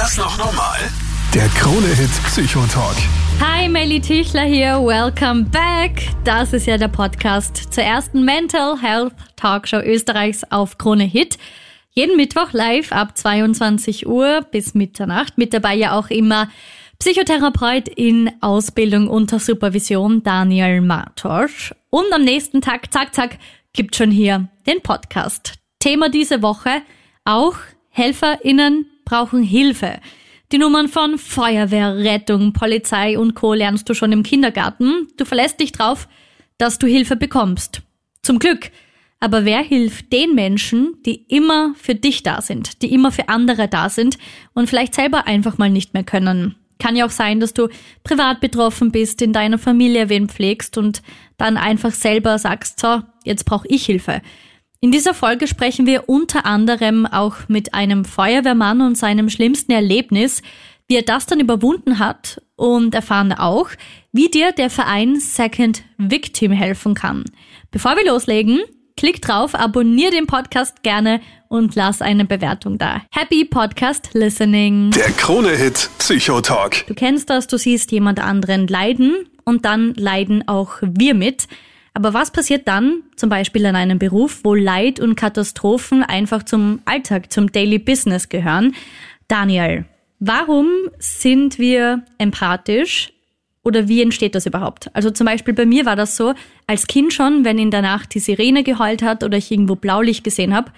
das noch normal? Der Krone-Hit Psychotalk. Hi, Melly Tichler hier. Welcome back. Das ist ja der Podcast zur ersten Mental Health Talkshow Österreichs auf Krone Hit. Jeden Mittwoch live ab 22 Uhr bis Mitternacht. Mit dabei ja auch immer Psychotherapeut in Ausbildung unter Supervision Daniel Martosch. Und am nächsten Tag, zack, zack, gibt schon hier den Podcast. Thema diese Woche auch HelferInnen brauchen Hilfe. Die Nummern von Feuerwehr, Rettung, Polizei und Co. lernst du schon im Kindergarten. Du verlässt dich drauf, dass du Hilfe bekommst. Zum Glück. Aber wer hilft den Menschen, die immer für dich da sind, die immer für andere da sind und vielleicht selber einfach mal nicht mehr können? Kann ja auch sein, dass du privat betroffen bist, in deiner Familie wen pflegst und dann einfach selber sagst, so, jetzt brauche ich Hilfe. In dieser Folge sprechen wir unter anderem auch mit einem Feuerwehrmann und seinem schlimmsten Erlebnis, wie er das dann überwunden hat und erfahren auch, wie dir der Verein Second Victim helfen kann. Bevor wir loslegen, klick drauf, abonnier den Podcast gerne und lass eine Bewertung da. Happy Podcast Listening. Der Krone-Hit Psychotalk. Du kennst das, du siehst jemand anderen leiden und dann leiden auch wir mit. Aber was passiert dann, zum Beispiel in einem Beruf, wo Leid und Katastrophen einfach zum Alltag, zum Daily Business gehören? Daniel, warum sind wir empathisch oder wie entsteht das überhaupt? Also zum Beispiel bei mir war das so, als Kind schon, wenn in der Nacht die Sirene geheult hat oder ich irgendwo Blaulicht gesehen habe,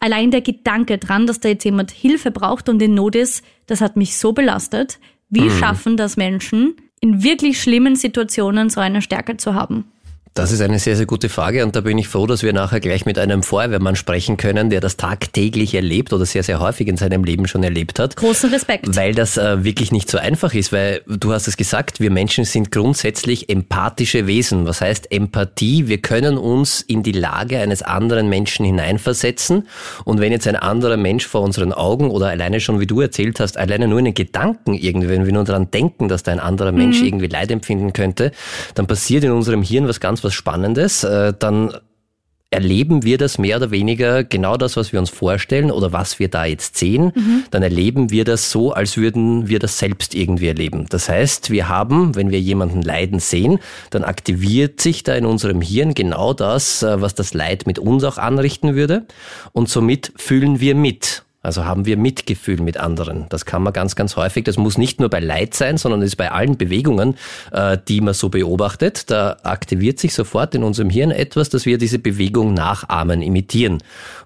allein der Gedanke dran, dass da jetzt jemand Hilfe braucht und in Not ist, das hat mich so belastet. Wie mhm. schaffen das Menschen, in wirklich schlimmen Situationen so eine Stärke zu haben? Das ist eine sehr, sehr gute Frage und da bin ich froh, dass wir nachher gleich mit einem Feuerwehrmann sprechen können, der das tagtäglich erlebt oder sehr, sehr häufig in seinem Leben schon erlebt hat. Großen Respekt. Weil das äh, wirklich nicht so einfach ist, weil du hast es gesagt, wir Menschen sind grundsätzlich empathische Wesen. Was heißt Empathie? Wir können uns in die Lage eines anderen Menschen hineinversetzen und wenn jetzt ein anderer Mensch vor unseren Augen oder alleine schon, wie du erzählt hast, alleine nur in den Gedanken irgendwie, wenn wir nur daran denken, dass da ein anderer Mensch mhm. irgendwie Leid empfinden könnte, dann passiert in unserem Hirn was ganz was Spannendes, äh, dann erleben wir das mehr oder weniger genau das, was wir uns vorstellen oder was wir da jetzt sehen, mhm. dann erleben wir das so, als würden wir das selbst irgendwie erleben. Das heißt, wir haben, wenn wir jemanden leiden sehen, dann aktiviert sich da in unserem Hirn genau das, äh, was das Leid mit uns auch anrichten würde und somit fühlen wir mit. Also haben wir Mitgefühl mit anderen. Das kann man ganz, ganz häufig. Das muss nicht nur bei Leid sein, sondern ist bei allen Bewegungen, äh, die man so beobachtet. Da aktiviert sich sofort in unserem Hirn etwas, dass wir diese Bewegung nachahmen, imitieren.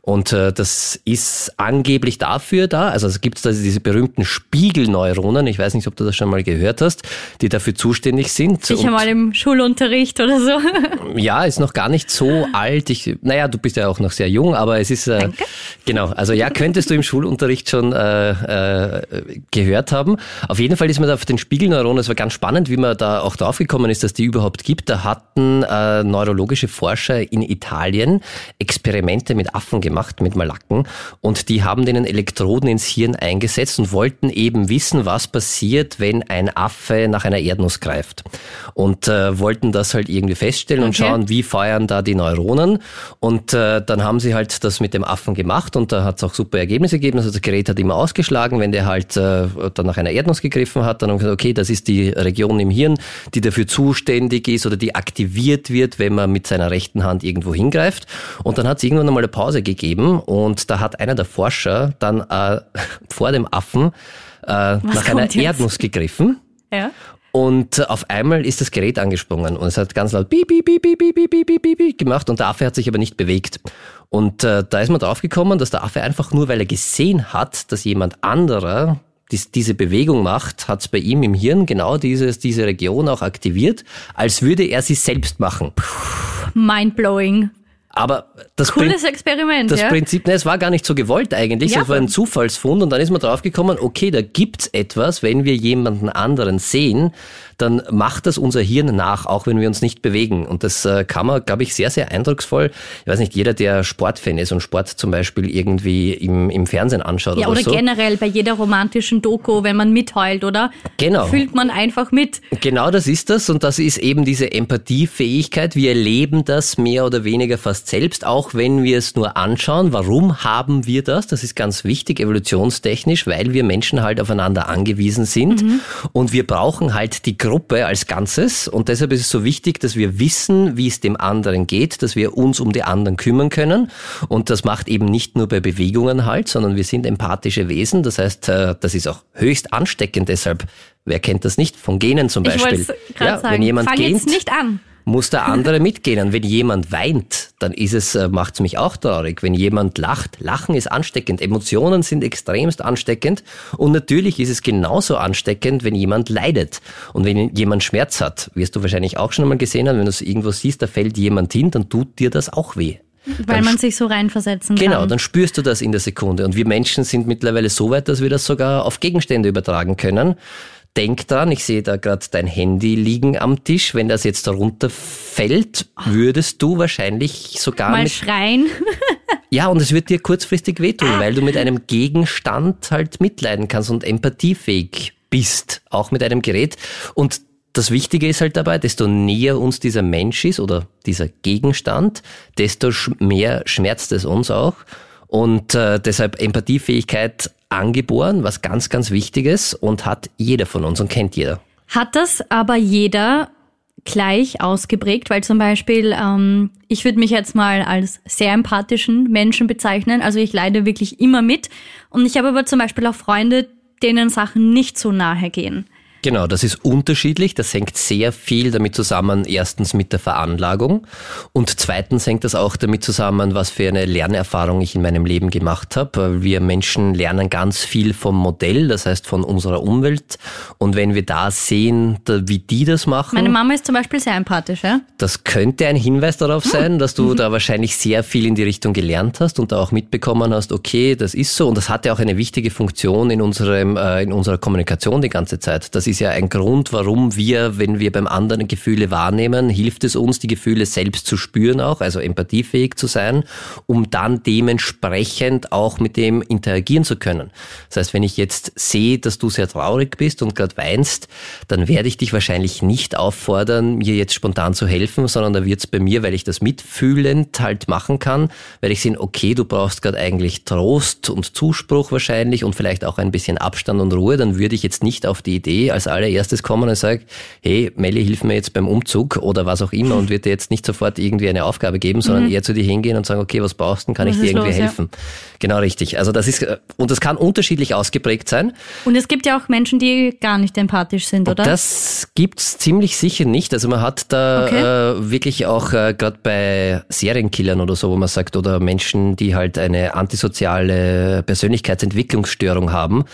Und äh, das ist angeblich dafür da. Also es gibt da diese berühmten Spiegelneuronen. Ich weiß nicht, ob du das schon mal gehört hast, die dafür zuständig sind. Sicher mal im Schulunterricht oder so. Ja, ist noch gar nicht so alt. Ich, naja, du bist ja auch noch sehr jung, aber es ist äh, Danke. genau. Also ja, könntest du im Schulunterricht schon äh, äh, gehört haben. Auf jeden Fall ist man da auf den Spiegelneuronen, es war ganz spannend, wie man da auch drauf gekommen ist, dass die überhaupt gibt. Da hatten äh, neurologische Forscher in Italien Experimente mit Affen gemacht, mit Malaken, und die haben denen Elektroden ins Hirn eingesetzt und wollten eben wissen, was passiert, wenn ein Affe nach einer Erdnuss greift. Und äh, wollten das halt irgendwie feststellen okay. und schauen, wie feuern da die Neuronen. Und äh, dann haben sie halt das mit dem Affen gemacht und da hat es auch super Ergebnisse gegeben. Also das Gerät hat immer ausgeschlagen, wenn der halt äh, dann nach einer Erdnuss gegriffen hat, dann haben wir gesagt, okay, das ist die Region im Hirn, die dafür zuständig ist oder die aktiviert wird, wenn man mit seiner rechten Hand irgendwo hingreift. Und dann hat es irgendwann einmal eine Pause gegeben und da hat einer der Forscher dann äh, vor dem Affen äh, nach einer jetzt? Erdnuss gegriffen. Ja. Und auf einmal ist das Gerät angesprungen und es hat ganz laut piep, piep, piep, piep, piep, piep, piep, piep gemacht und der Affe hat sich aber nicht bewegt. Und äh, da ist man draufgekommen, dass der Affe einfach nur, weil er gesehen hat, dass jemand anderer dies, diese Bewegung macht, hat es bei ihm im Hirn genau dieses, diese Region auch aktiviert, als würde er sie selbst machen. Mindblowing. Aber das, Cooles Prin Experiment, das ja? Prinzip, ne, es war gar nicht so gewollt eigentlich, ja, es war ein Zufallsfund und dann ist man draufgekommen, okay, da gibt's etwas, wenn wir jemanden anderen sehen, dann macht das unser Hirn nach, auch wenn wir uns nicht bewegen. Und das äh, kann man, glaube ich, sehr, sehr eindrucksvoll. Ich weiß nicht, jeder, der Sportfan ist und Sport zum Beispiel irgendwie im, im Fernsehen anschaut ja, oder, oder so. generell bei jeder romantischen Doku, wenn man mitheult, oder? Genau. Fühlt man einfach mit. Genau das ist das und das ist eben diese Empathiefähigkeit. Wir erleben das mehr oder weniger fast selbst, auch wenn wir es nur anschauen. Warum haben wir das? Das ist ganz wichtig, evolutionstechnisch, weil wir Menschen halt aufeinander angewiesen sind mhm. und wir brauchen halt die Gruppe als Ganzes und deshalb ist es so wichtig, dass wir wissen, wie es dem anderen geht, dass wir uns um die anderen kümmern können und das macht eben nicht nur bei Bewegungen halt, sondern wir sind empathische Wesen. Das heißt, äh, das ist auch höchst ansteckend. Deshalb, wer kennt das nicht? Von Genen zum Beispiel. Ich ja, sagen, wenn jemand fang geht, nicht an muss der andere mitgehen. wenn jemand weint, dann ist es, äh, macht's mich auch traurig. Wenn jemand lacht, Lachen ist ansteckend. Emotionen sind extremst ansteckend. Und natürlich ist es genauso ansteckend, wenn jemand leidet. Und wenn jemand Schmerz hat, wirst du wahrscheinlich auch schon einmal gesehen haben, wenn du es irgendwo siehst, da fällt jemand hin, dann tut dir das auch weh. Weil dann man sich so reinversetzen genau, kann. Genau, dann spürst du das in der Sekunde. Und wir Menschen sind mittlerweile so weit, dass wir das sogar auf Gegenstände übertragen können. Denk dran, ich sehe da gerade dein Handy liegen am Tisch. Wenn das jetzt runterfällt, würdest du wahrscheinlich sogar mal schreien. ja, und es wird dir kurzfristig wehtun, weil du mit einem Gegenstand halt mitleiden kannst und empathiefähig bist, auch mit einem Gerät. Und das Wichtige ist halt dabei, desto näher uns dieser Mensch ist oder dieser Gegenstand, desto mehr schmerzt es uns auch. Und äh, deshalb Empathiefähigkeit angeboren, was ganz, ganz Wichtiges und hat jeder von uns und kennt jeder. Hat das aber jeder gleich ausgeprägt, weil zum Beispiel ähm, ich würde mich jetzt mal als sehr empathischen Menschen bezeichnen. Also ich leide wirklich immer mit und ich habe aber zum Beispiel auch Freunde, denen Sachen nicht so nahe gehen. Genau, das ist unterschiedlich. Das hängt sehr viel damit zusammen, erstens mit der Veranlagung und zweitens hängt das auch damit zusammen, was für eine Lernerfahrung ich in meinem Leben gemacht habe. Wir Menschen lernen ganz viel vom Modell, das heißt von unserer Umwelt. Und wenn wir da sehen, wie die das machen. Meine Mama ist zum Beispiel sehr empathisch, ja? Das könnte ein Hinweis darauf hm. sein, dass du mhm. da wahrscheinlich sehr viel in die Richtung gelernt hast und da auch mitbekommen hast, okay, das ist so. Und das hat ja auch eine wichtige Funktion in unserem, äh, in unserer Kommunikation die ganze Zeit. Das ist ja ein Grund, warum wir, wenn wir beim anderen Gefühle wahrnehmen, hilft es uns, die Gefühle selbst zu spüren auch, also empathiefähig zu sein, um dann dementsprechend auch mit dem interagieren zu können. Das heißt, wenn ich jetzt sehe, dass du sehr traurig bist und gerade weinst, dann werde ich dich wahrscheinlich nicht auffordern, mir jetzt spontan zu helfen, sondern da wird es bei mir, weil ich das mitfühlend halt machen kann, werde ich sehen, okay, du brauchst gerade eigentlich Trost und Zuspruch wahrscheinlich und vielleicht auch ein bisschen Abstand und Ruhe, dann würde ich jetzt nicht auf die Idee als allererstes kommen und sagen, hey, Melli, hilf mir jetzt beim Umzug oder was auch immer und wird dir jetzt nicht sofort irgendwie eine Aufgabe geben, sondern mhm. eher zu dir hingehen und sagen, okay, was brauchst du, kann was ich dir irgendwie los, helfen. Ja. Genau richtig. Also das ist, und das kann unterschiedlich ausgeprägt sein. Und es gibt ja auch Menschen, die gar nicht empathisch sind, oder? Das gibt's ziemlich sicher nicht. Also man hat da okay. äh, wirklich auch äh, gerade bei Serienkillern oder so, wo man sagt, oder Menschen, die halt eine antisoziale Persönlichkeitsentwicklungsstörung haben.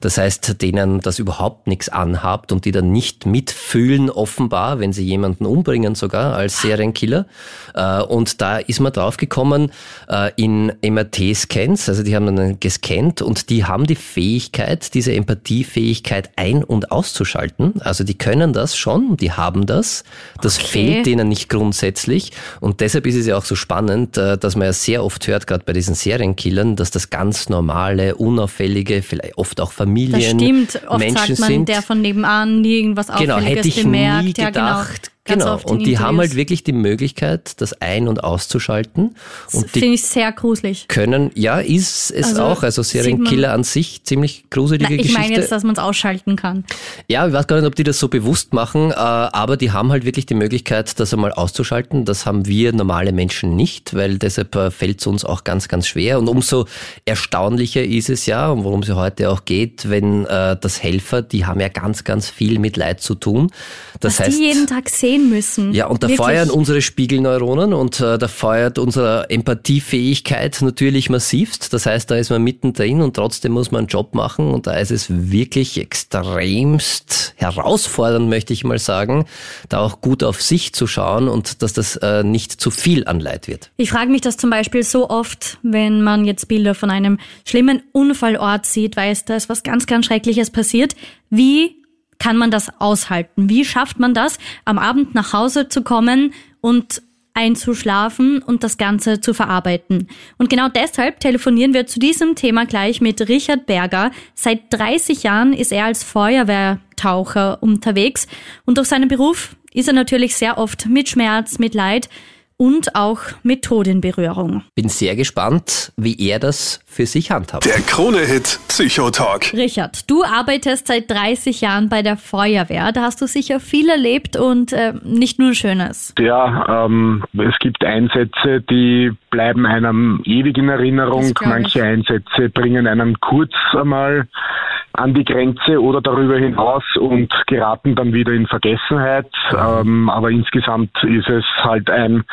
Das heißt, denen das überhaupt nichts anhabt habt und die dann nicht mitfühlen, offenbar, wenn sie jemanden umbringen sogar als Serienkiller. Äh, und da ist man drauf gekommen äh, in MRT-Scans, also die haben dann gescannt und die haben die Fähigkeit, diese Empathiefähigkeit ein- und auszuschalten. Also die können das schon, die haben das. Das okay. fehlt denen nicht grundsätzlich. Und deshalb ist es ja auch so spannend, äh, dass man ja sehr oft hört, gerade bei diesen Serienkillern, dass das ganz normale, unauffällige, vielleicht oft auch Familien, das stimmt. Oft Menschen sagt man, sind. der von nebenan irgendwas genau, Auffälliges hätte ich bemerkt. Nie gedacht, ja, genau. Genau, und die haben halt wirklich die Möglichkeit, das ein- und auszuschalten. Und finde ich sehr gruselig. Können, ja, ist es also auch. Also Serienkiller an sich, ziemlich gruselige na, ich Geschichte. Ich meine jetzt, dass man es ausschalten kann. Ja, ich weiß gar nicht, ob die das so bewusst machen, äh, aber die haben halt wirklich die Möglichkeit, das einmal auszuschalten. Das haben wir normale Menschen nicht, weil deshalb äh, fällt es uns auch ganz, ganz schwer. Und umso erstaunlicher ist es ja, und worum es ja heute auch geht, wenn äh, das Helfer, die haben ja ganz, ganz viel mit Leid zu tun. Das Was heißt, die jeden Tag sehen sehen müssen. Ja, und da Wirklich. feuern unsere Spiegelneuronen und äh, da feuert unsere Empathiefähigkeit natürlich massivst. Das heißt, da ist man mittendrin und trotzdem muss man einen Job machen und da ist es wirklich extremst herausfordernd, möchte ich mal sagen, da auch gut auf sich zu schauen und dass das äh, nicht zu viel an Leid wird. Ich frage mich das zum Beispiel so oft, wenn man jetzt Bilder von einem schlimmen Unfallort sieht, weiß, da ist was ganz, ganz Schreckliches passiert. Wie kann man das aushalten? Wie schafft man das, am Abend nach Hause zu kommen und einzuschlafen und das Ganze zu verarbeiten. Und genau deshalb telefonieren wir zu diesem Thema gleich mit Richard Berger. Seit 30 Jahren ist er als Feuerwehrtaucher unterwegs und durch seinen Beruf ist er natürlich sehr oft mit Schmerz, mit Leid und auch mit Tod in Berührung. Bin sehr gespannt, wie er das für sich handhabt. Der Krone-Hit Psychotalk. Richard, du arbeitest seit 30 Jahren bei der Feuerwehr. Da hast du sicher viel erlebt und äh, nicht nur Schönes. Ja, ähm, es gibt Einsätze, die bleiben einem ewig in Erinnerung. Manche Einsätze bringen einen kurz einmal an die Grenze oder darüber hinaus und geraten dann wieder in Vergessenheit. Ähm, aber insgesamt ist es halt ein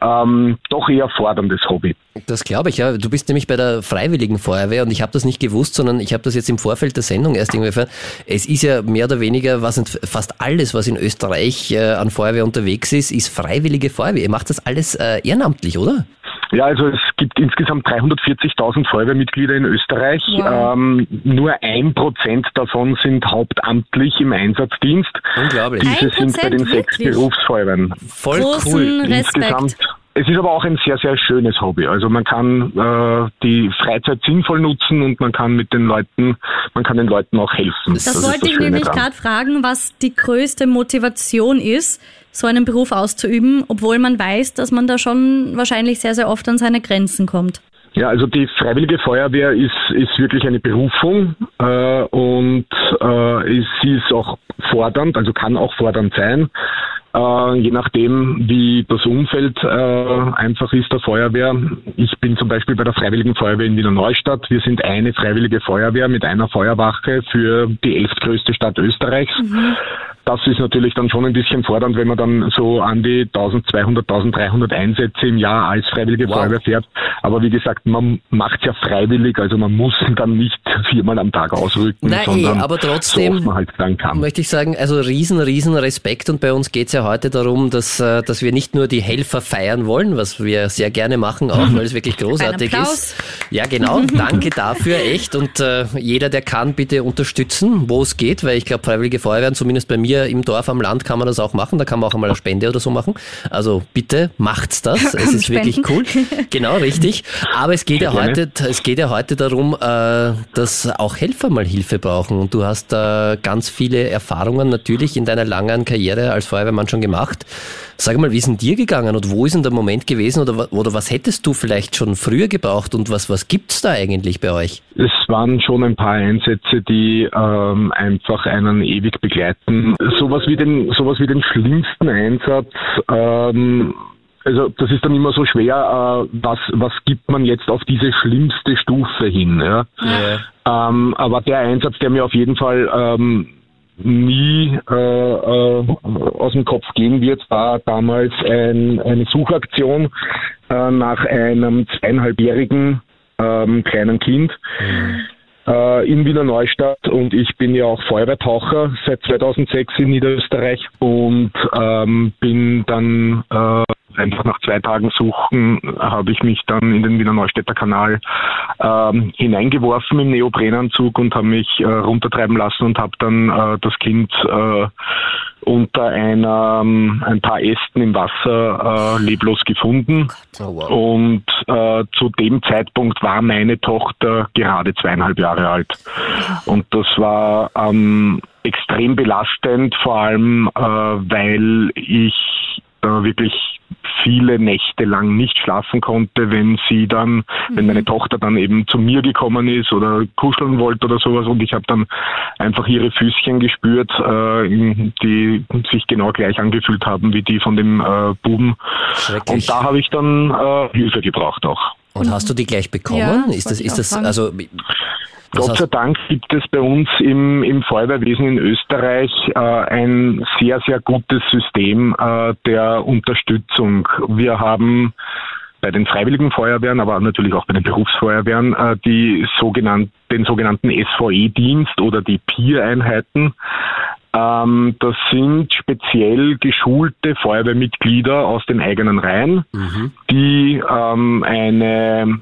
ähm, doch eher forderndes Hobby. Das glaube ich, ja. Du bist nämlich bei der Freiwilligen Feuerwehr und ich habe das nicht gewusst, sondern ich habe das jetzt im Vorfeld der Sendung erst irgendwie erfahren. Es ist ja mehr oder weniger, was fast alles, was in Österreich äh, an Feuerwehr unterwegs ist, ist Freiwillige Feuerwehr. Ihr macht das alles äh, ehrenamtlich, oder? Ja, also es gibt insgesamt 340.000 Feuerwehrmitglieder in Österreich. Wow. Ähm, nur ein Prozent davon sind hauptamtlich im Einsatzdienst. Unglaublich. Diese sind bei den sechs Berufsfeuerwehren. Voll Großen cool. Respekt. Insgesamt es ist aber auch ein sehr, sehr schönes Hobby. Also man kann äh, die Freizeit sinnvoll nutzen und man kann mit den Leuten, man kann den Leuten auch helfen. Das, das wollte das ich nämlich gerade fragen, was die größte Motivation ist, so einen Beruf auszuüben, obwohl man weiß, dass man da schon wahrscheinlich sehr, sehr oft an seine Grenzen kommt. Ja, also die Freiwillige Feuerwehr ist, ist wirklich eine Berufung äh, und äh, ist, sie ist auch fordernd, also kann auch fordernd sein. Äh, je nachdem, wie das Umfeld äh, einfach ist der Feuerwehr. Ich bin zum Beispiel bei der Freiwilligen Feuerwehr in Wiener Neustadt. Wir sind eine freiwillige Feuerwehr mit einer Feuerwache für die elftgrößte Stadt Österreichs. Mhm. Das ist natürlich dann schon ein bisschen fordernd, wenn man dann so an die 1200, 1300 Einsätze im Jahr als Freiwillige wow. Feuerwehr fährt. Aber wie gesagt, man macht ja freiwillig, also man muss dann nicht viermal am Tag ausrücken, Nein, sondern eh, aber trotzdem so man halt dann kann. möchte ich sagen, also riesen, riesen Respekt und bei uns geht es ja heute darum, dass, äh, dass wir nicht nur die Helfer feiern wollen, was wir sehr gerne machen, auch weil es wirklich großartig ist. Ja, genau. Danke dafür, echt. Und äh, jeder, der kann, bitte unterstützen, wo es geht, weil ich glaube, Freiwillige Feuerwehren, zumindest bei mir im Dorf am Land, kann man das auch machen. Da kann man auch einmal eine Spende oder so machen. Also bitte macht's das. Es ist wirklich cool. Genau, richtig. Aber es geht ja heute, es geht ja heute darum, äh, dass auch Helfer mal Hilfe brauchen. Und du hast da ganz viele Erfahrungen natürlich in deiner langen Karriere als Feuerwehrmann schon gemacht. Sag mal, wie ist denn dir gegangen und wo ist denn der Moment gewesen oder, oder was hättest du vielleicht schon früher gebraucht und was, was gibt's da eigentlich bei euch? Es waren schon ein paar Einsätze, die ähm, einfach einen ewig begleiten. Sowas wie den, sowas wie den schlimmsten Einsatz, ähm, also das ist dann immer so schwer, äh, was, was gibt man jetzt auf diese schlimmste Stufe hin. Ja? ja. Ähm, aber der Einsatz, der mir auf jeden Fall ähm, nie äh, äh, aus dem Kopf gehen wird, war damals ein, eine Suchaktion äh, nach einem zweieinhalbjährigen ähm, kleinen Kind. Mhm äh, in Wiener Neustadt und ich bin ja auch Feuerwehrtaucher seit 2006 in Niederösterreich und ähm, bin dann äh, einfach nach zwei Tagen Suchen habe ich mich dann in den Wiener Neustädter Kanal ähm, hineingeworfen im Neoprenanzug und habe mich äh, runtertreiben lassen und habe dann äh, das Kind äh, unter einer, ein paar Ästen im Wasser äh, leblos gefunden. Oh, wow. Und äh, zu dem Zeitpunkt war meine Tochter gerade zweieinhalb Jahre alt. Und das war ähm, extrem belastend, vor allem äh, weil ich äh, wirklich viele Nächte lang nicht schlafen konnte, wenn sie dann, mhm. wenn meine Tochter dann eben zu mir gekommen ist oder kuscheln wollte oder sowas und ich habe dann einfach ihre Füßchen gespürt, äh, die sich genau gleich angefühlt haben wie die von dem äh, Buben. Und da habe ich dann äh, Hilfe gebraucht auch. Und hast du die gleich bekommen? Ja, ist das, ist das, also Gott sei Dank gibt es bei uns im, im Feuerwehrwesen in Österreich äh, ein sehr, sehr gutes System äh, der Unterstützung. Wir haben bei den Freiwilligen Feuerwehren, aber natürlich auch bei den Berufsfeuerwehren, äh, die sogenannten, den sogenannten SVE-Dienst oder die Peer-Einheiten. Ähm, das sind speziell geschulte Feuerwehrmitglieder aus den eigenen Reihen, mhm. die ähm, eine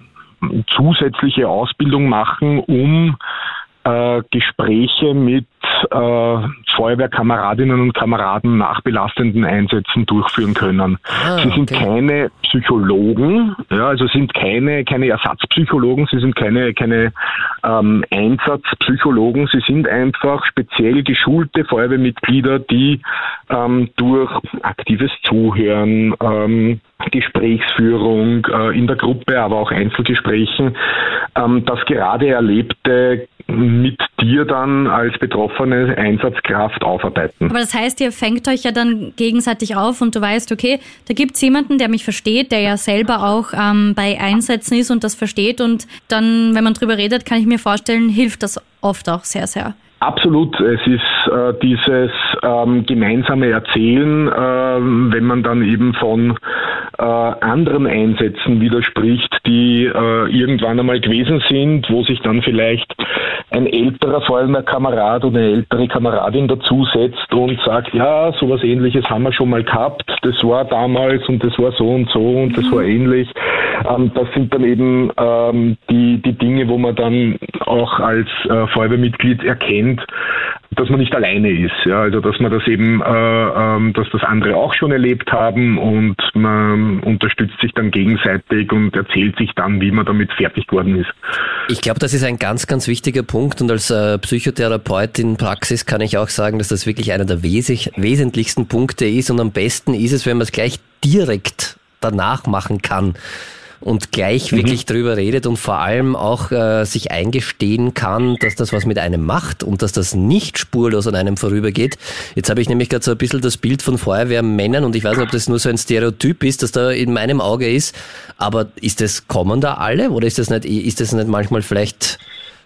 zusätzliche Ausbildung machen, um äh, Gespräche mit äh, Feuerwehrkameradinnen und Kameraden nach belastenden Einsätzen durchführen können. Ah, sie sind okay. keine Psychologen, ja, also sind keine, keine Ersatzpsychologen, sie sind keine, keine ähm, Einsatzpsychologen, sie sind einfach speziell geschulte Feuerwehrmitglieder, die ähm, durch aktives Zuhören, ähm, Gesprächsführung äh, in der Gruppe, aber auch Einzelgesprächen, ähm, das gerade Erlebte mit dir dann als betroffene Einsatzkraft aufarbeiten. Aber das heißt, ihr fängt euch ja dann gegenseitig auf und du weißt, okay, da gibt es jemanden, der mich versteht, der ja selber auch ähm, bei Einsätzen ist und das versteht und dann, wenn man drüber redet, kann ich mir vorstellen, hilft das oft auch sehr, sehr. Absolut. Es ist äh, dieses ähm, gemeinsame Erzählen, äh, wenn man dann eben von äh, anderen Einsätzen widerspricht, die äh, irgendwann einmal gewesen sind, wo sich dann vielleicht ein älterer Feuerwehrkamerad oder eine ältere Kameradin dazusetzt und sagt, ja, sowas ähnliches haben wir schon mal gehabt, das war damals und das war so und so und das war ähnlich. Ähm, das sind dann eben ähm, die, die Dinge, wo man dann auch als äh, Feuerwehrmitglied erkennt, dass man nicht alleine ist. Ja, also dass man das eben, äh, ähm, dass das andere auch schon erlebt haben und man unterstützt sich dann gegenseitig und erzählt sich dann, wie man damit fertig geworden ist. Ich glaube, das ist ein ganz, ganz wichtiger Punkt und als äh, Psychotherapeut in Praxis kann ich auch sagen, dass das wirklich einer der wes wesentlichsten Punkte ist und am besten ist es, wenn man es gleich direkt danach machen kann und gleich mhm. wirklich drüber redet und vor allem auch äh, sich eingestehen kann, dass das was mit einem macht und dass das nicht spurlos an einem vorübergeht. Jetzt habe ich nämlich gerade so ein bisschen das Bild von Feuerwehrmännern und ich weiß nicht, ob das nur so ein Stereotyp ist, das da in meinem Auge ist, aber ist das, kommen da alle oder ist das nicht, ist das nicht manchmal vielleicht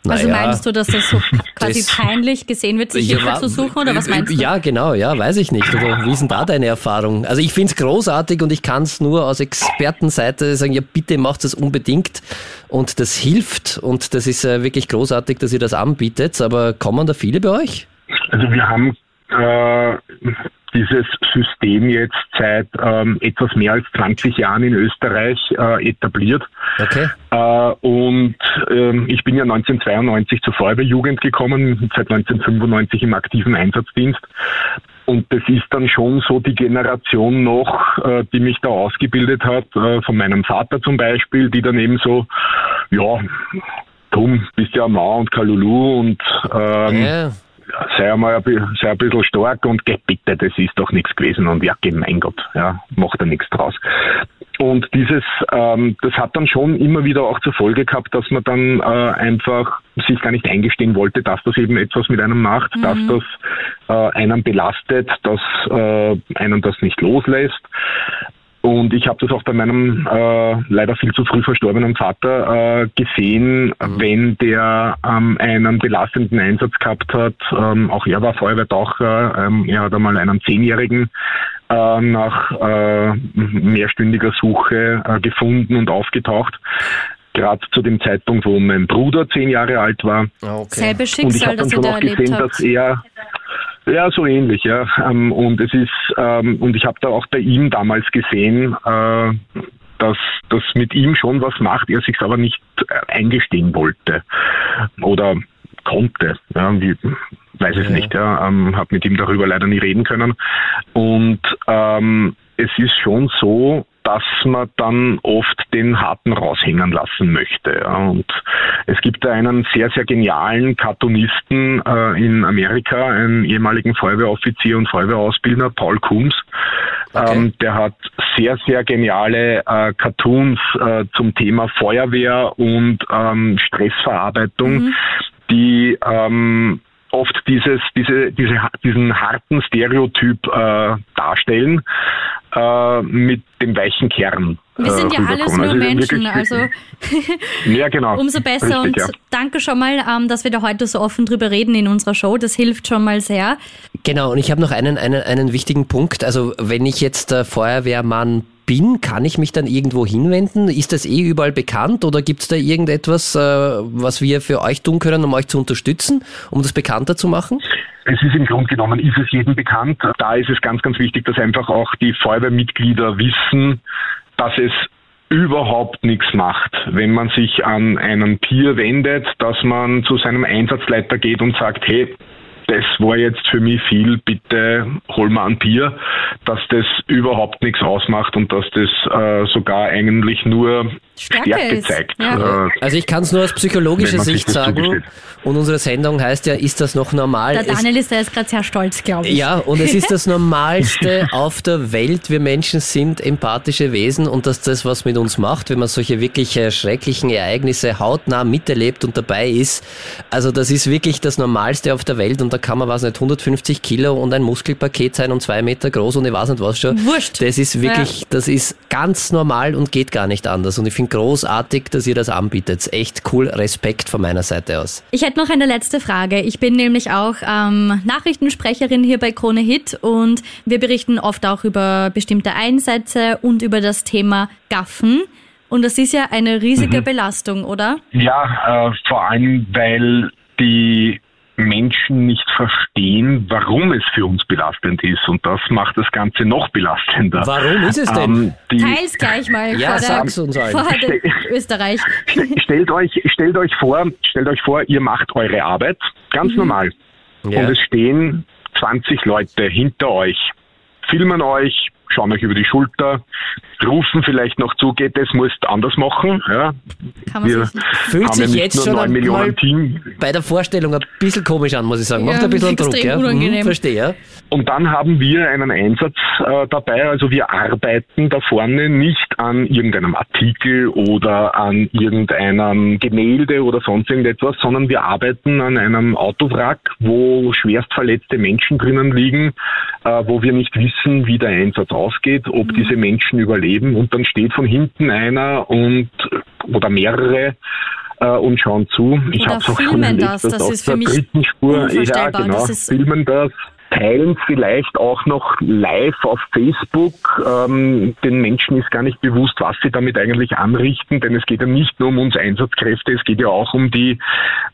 also naja, meinst du, dass das so quasi das, peinlich gesehen wird, sich Hilfe zu suchen oder was meinst du? Ja, genau, ja, weiß ich nicht. Oder wie ist denn da deine Erfahrung? Also ich finde es großartig und ich kann es nur aus Expertenseite sagen, ja bitte macht es unbedingt und das hilft und das ist äh, wirklich großartig, dass ihr das anbietet, aber kommen da viele bei euch? Also wir haben äh, dieses System jetzt seit ähm, etwas mehr als 20 Jahren in Österreich äh, etabliert. Okay. Äh, und ähm, ich bin ja 1992 zur Feuerwehrjugend gekommen, seit 1995 im aktiven Einsatzdienst. Und das ist dann schon so die Generation noch, äh, die mich da ausgebildet hat, äh, von meinem Vater zum Beispiel, die dann eben so, ja, dumm, bist ja Mau und Kalulu und ähm, yeah sei einmal ein, sei ein bisschen stark und geh bitte, das ist doch nichts gewesen und ja, geh mein Gott, ja, macht da nichts draus. Und dieses, ähm, das hat dann schon immer wieder auch zur Folge gehabt, dass man dann äh, einfach sich gar nicht eingestehen wollte, dass das eben etwas mit einem macht, mhm. dass das äh, einen belastet, dass äh, einen das nicht loslässt. Und ich habe das auch bei meinem äh, leider viel zu früh verstorbenen Vater äh, gesehen, mhm. wenn der ähm, einen belastenden Einsatz gehabt hat. Ähm, auch er war Feuerwehrtaucher. Ähm, er hat einmal einen Zehnjährigen äh, nach äh, mehrstündiger Suche äh, gefunden und aufgetaucht gerade zu dem Zeitpunkt, wo mein Bruder zehn Jahre alt war. Ah, okay. Selbe Schicksal, und ich habe dann schon auch gesehen, dass er ja, so ähnlich, ja. Ähm, und es ist, ähm, und ich habe da auch bei ihm damals gesehen, äh, dass das mit ihm schon was macht, er sich aber nicht äh, eingestehen wollte oder konnte. Ja, wie, weiß es ja. nicht, ja. Ähm, habe mit ihm darüber leider nie reden können. Und ähm, es ist schon so, dass man dann oft den Harten raushängen lassen möchte. Und es gibt da einen sehr, sehr genialen Cartoonisten äh, in Amerika, einen ehemaligen Feuerwehroffizier und Feuerwehrausbilder, Paul Coombs. Okay. Ähm, der hat sehr, sehr geniale äh, Cartoons äh, zum Thema Feuerwehr und ähm, Stressverarbeitung, mhm. die ähm, oft dieses, diese, diese, diesen harten Stereotyp äh, darstellen äh, mit dem weichen Kern. Wir sind ja alles nur also Menschen, also ja, genau. umso besser. Richtig, und ja. danke schon mal, ähm, dass wir da heute so offen drüber reden in unserer Show. Das hilft schon mal sehr. Genau, und ich habe noch einen, einen, einen wichtigen Punkt. Also wenn ich jetzt der Feuerwehrmann bin, kann ich mich dann irgendwo hinwenden? Ist das eh überall bekannt oder gibt es da irgendetwas, äh, was wir für euch tun können, um euch zu unterstützen, um das bekannter zu machen? Es ist im Grunde genommen, ist es jedem bekannt. Da ist es ganz, ganz wichtig, dass einfach auch die Feuerwehrmitglieder wissen, dass es überhaupt nichts macht, wenn man sich an einen Peer wendet, dass man zu seinem Einsatzleiter geht und sagt, hey, das war jetzt für mich viel, bitte hol mal ein Bier, dass das überhaupt nichts ausmacht und dass das äh, sogar eigentlich nur Stärke Stärke, ist. zeigt. Ja. Äh, Also ich kann es nur aus psychologischer Sicht sagen. zugesteht. Und unsere Sendung heißt ja, ist das noch normal? Der Es- Daniel ist da jetzt gerade sehr stolz, glaube ich. Ja, und es ist das Normalste auf der Welt. Wir Menschen sind empathische Wesen und dass das was mit uns macht, wenn man solche wirklich äh, schrecklichen Ereignisse hautnah miterlebt und dabei ist. Also das ist wirklich das Normalste auf der Welt und da kann man, was nicht, 150 Kilo und ein Muskelpaket sein und zwei Meter groß und ich weiß nicht was schon. Wurscht. Das ist wirklich, das ist ganz normal und geht gar nicht anders. Und ich finde großartig, dass ihr das anbietet. Echt cool. Respekt von meiner Seite aus. Ich hätte noch eine letzte Frage. Ich bin nämlich auch ähm, Nachrichtensprecherin hier bei Krone Hit und wir berichten oft auch über bestimmte Einsätze und über das Thema Gaffen. Und das ist ja eine riesige Belastung, oder? Ja, äh, vor allem, weil die Menschen nicht verstehen, warum es für uns belastend ist. Und das macht das Ganze noch belastender. Warum ist es denn? Ähm, die, Teils gleich mal Ja, vor, sag's uns der, allen. vor der Österreich. stellt euch, stellt euch vor, stellt euch vor, ihr macht eure Arbeit ganz normal. Ja. Und es stehen 20 Leute hinter euch, filmen euch, schauen euch über die Schulter, rufen vielleicht noch zu, geht das, musst anders machen. Ja. Kann man Wir sich Fühlt haben sich jetzt schon 9 einmal Millionen Team. bei der Vorstellung ein bisschen komisch an, muss ich sagen. Macht Ja, ein bisschen Druck, ja? unangenehm. Hm, verstehe, ja. Und dann haben wir einen Einsatz äh, dabei, also wir arbeiten da vorne nicht an irgendeinem Artikel oder an irgendeinem Gemälde oder sonst irgendetwas, sondern wir arbeiten an einem Autowrack, wo schwerst verletzte Menschen drinnen liegen, äh, wo wir nicht wissen, wie der Einsatz ausgeht, ob Mhm. diese Menschen überleben. Und dann steht von hinten einer und oder mehrere äh, und schauen zu. Ich Oder hab's auch schon filmen erlebt, das. Das ist für mich Spur, ja genau, filmen das teilen vielleicht auch noch live auf Facebook. Ähm, den Menschen ist gar nicht bewusst, was sie damit eigentlich anrichten, denn es geht ja nicht nur um uns Einsatzkräfte, es geht ja auch um die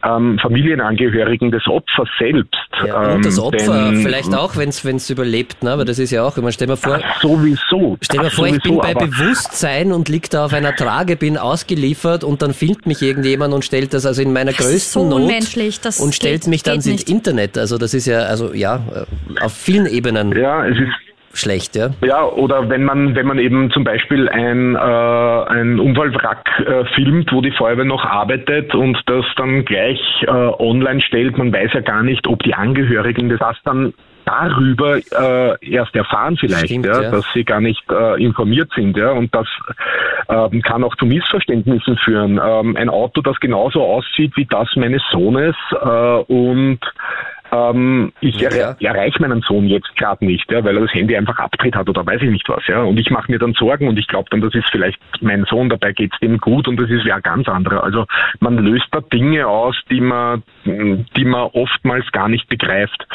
ähm, Familienangehörigen des Opfers selbst. ja ähm, und das Opfer denn- vielleicht auch, wenn es überlebt, ne? aber das ist ja auch immer, stell mir vor, Ach, sowieso. Stell mir vor, ich bin sowieso, bei Bewusstsein und lieg da auf einer Trage, bin ausgeliefert und dann filmt mich irgendjemand und stellt das also in meiner Das ist größten so Not unmenschlich, das und stellt geht- mich dann ins nicht. Internet. Also das ist ja, also ja, äh, auf vielen Ebenen Ja, es ist schlecht, ja. Ja, oder wenn man, wenn man eben zum Beispiel ein, äh, ein Unfallwrack äh, filmt, wo die Feuerwehr noch arbeitet und das dann gleich äh, online stellt, man weiß ja gar nicht, ob die Angehörigen das dann darüber äh, erst erfahren vielleicht, Stimmt, ja, ja. dass sie gar nicht äh, informiert sind, ja, und das ähm, kann auch zu Missverständnissen führen. Ähm, ein Auto, das genauso aussieht wie das meines Sohnes äh, und ähm, ich Ja, erreiche meinen Sohn jetzt gerade nicht, ja, weil er das Handy einfach abgedreht hat oder weiß ich nicht was, ja. Und ich mache mir dann Sorgen und ich glaube dann, das ist vielleicht mein Sohn, dabei geht's dem gut und das ist ja ganz anderer. Also man löst da Dinge aus, die man, die man oftmals gar nicht begreift.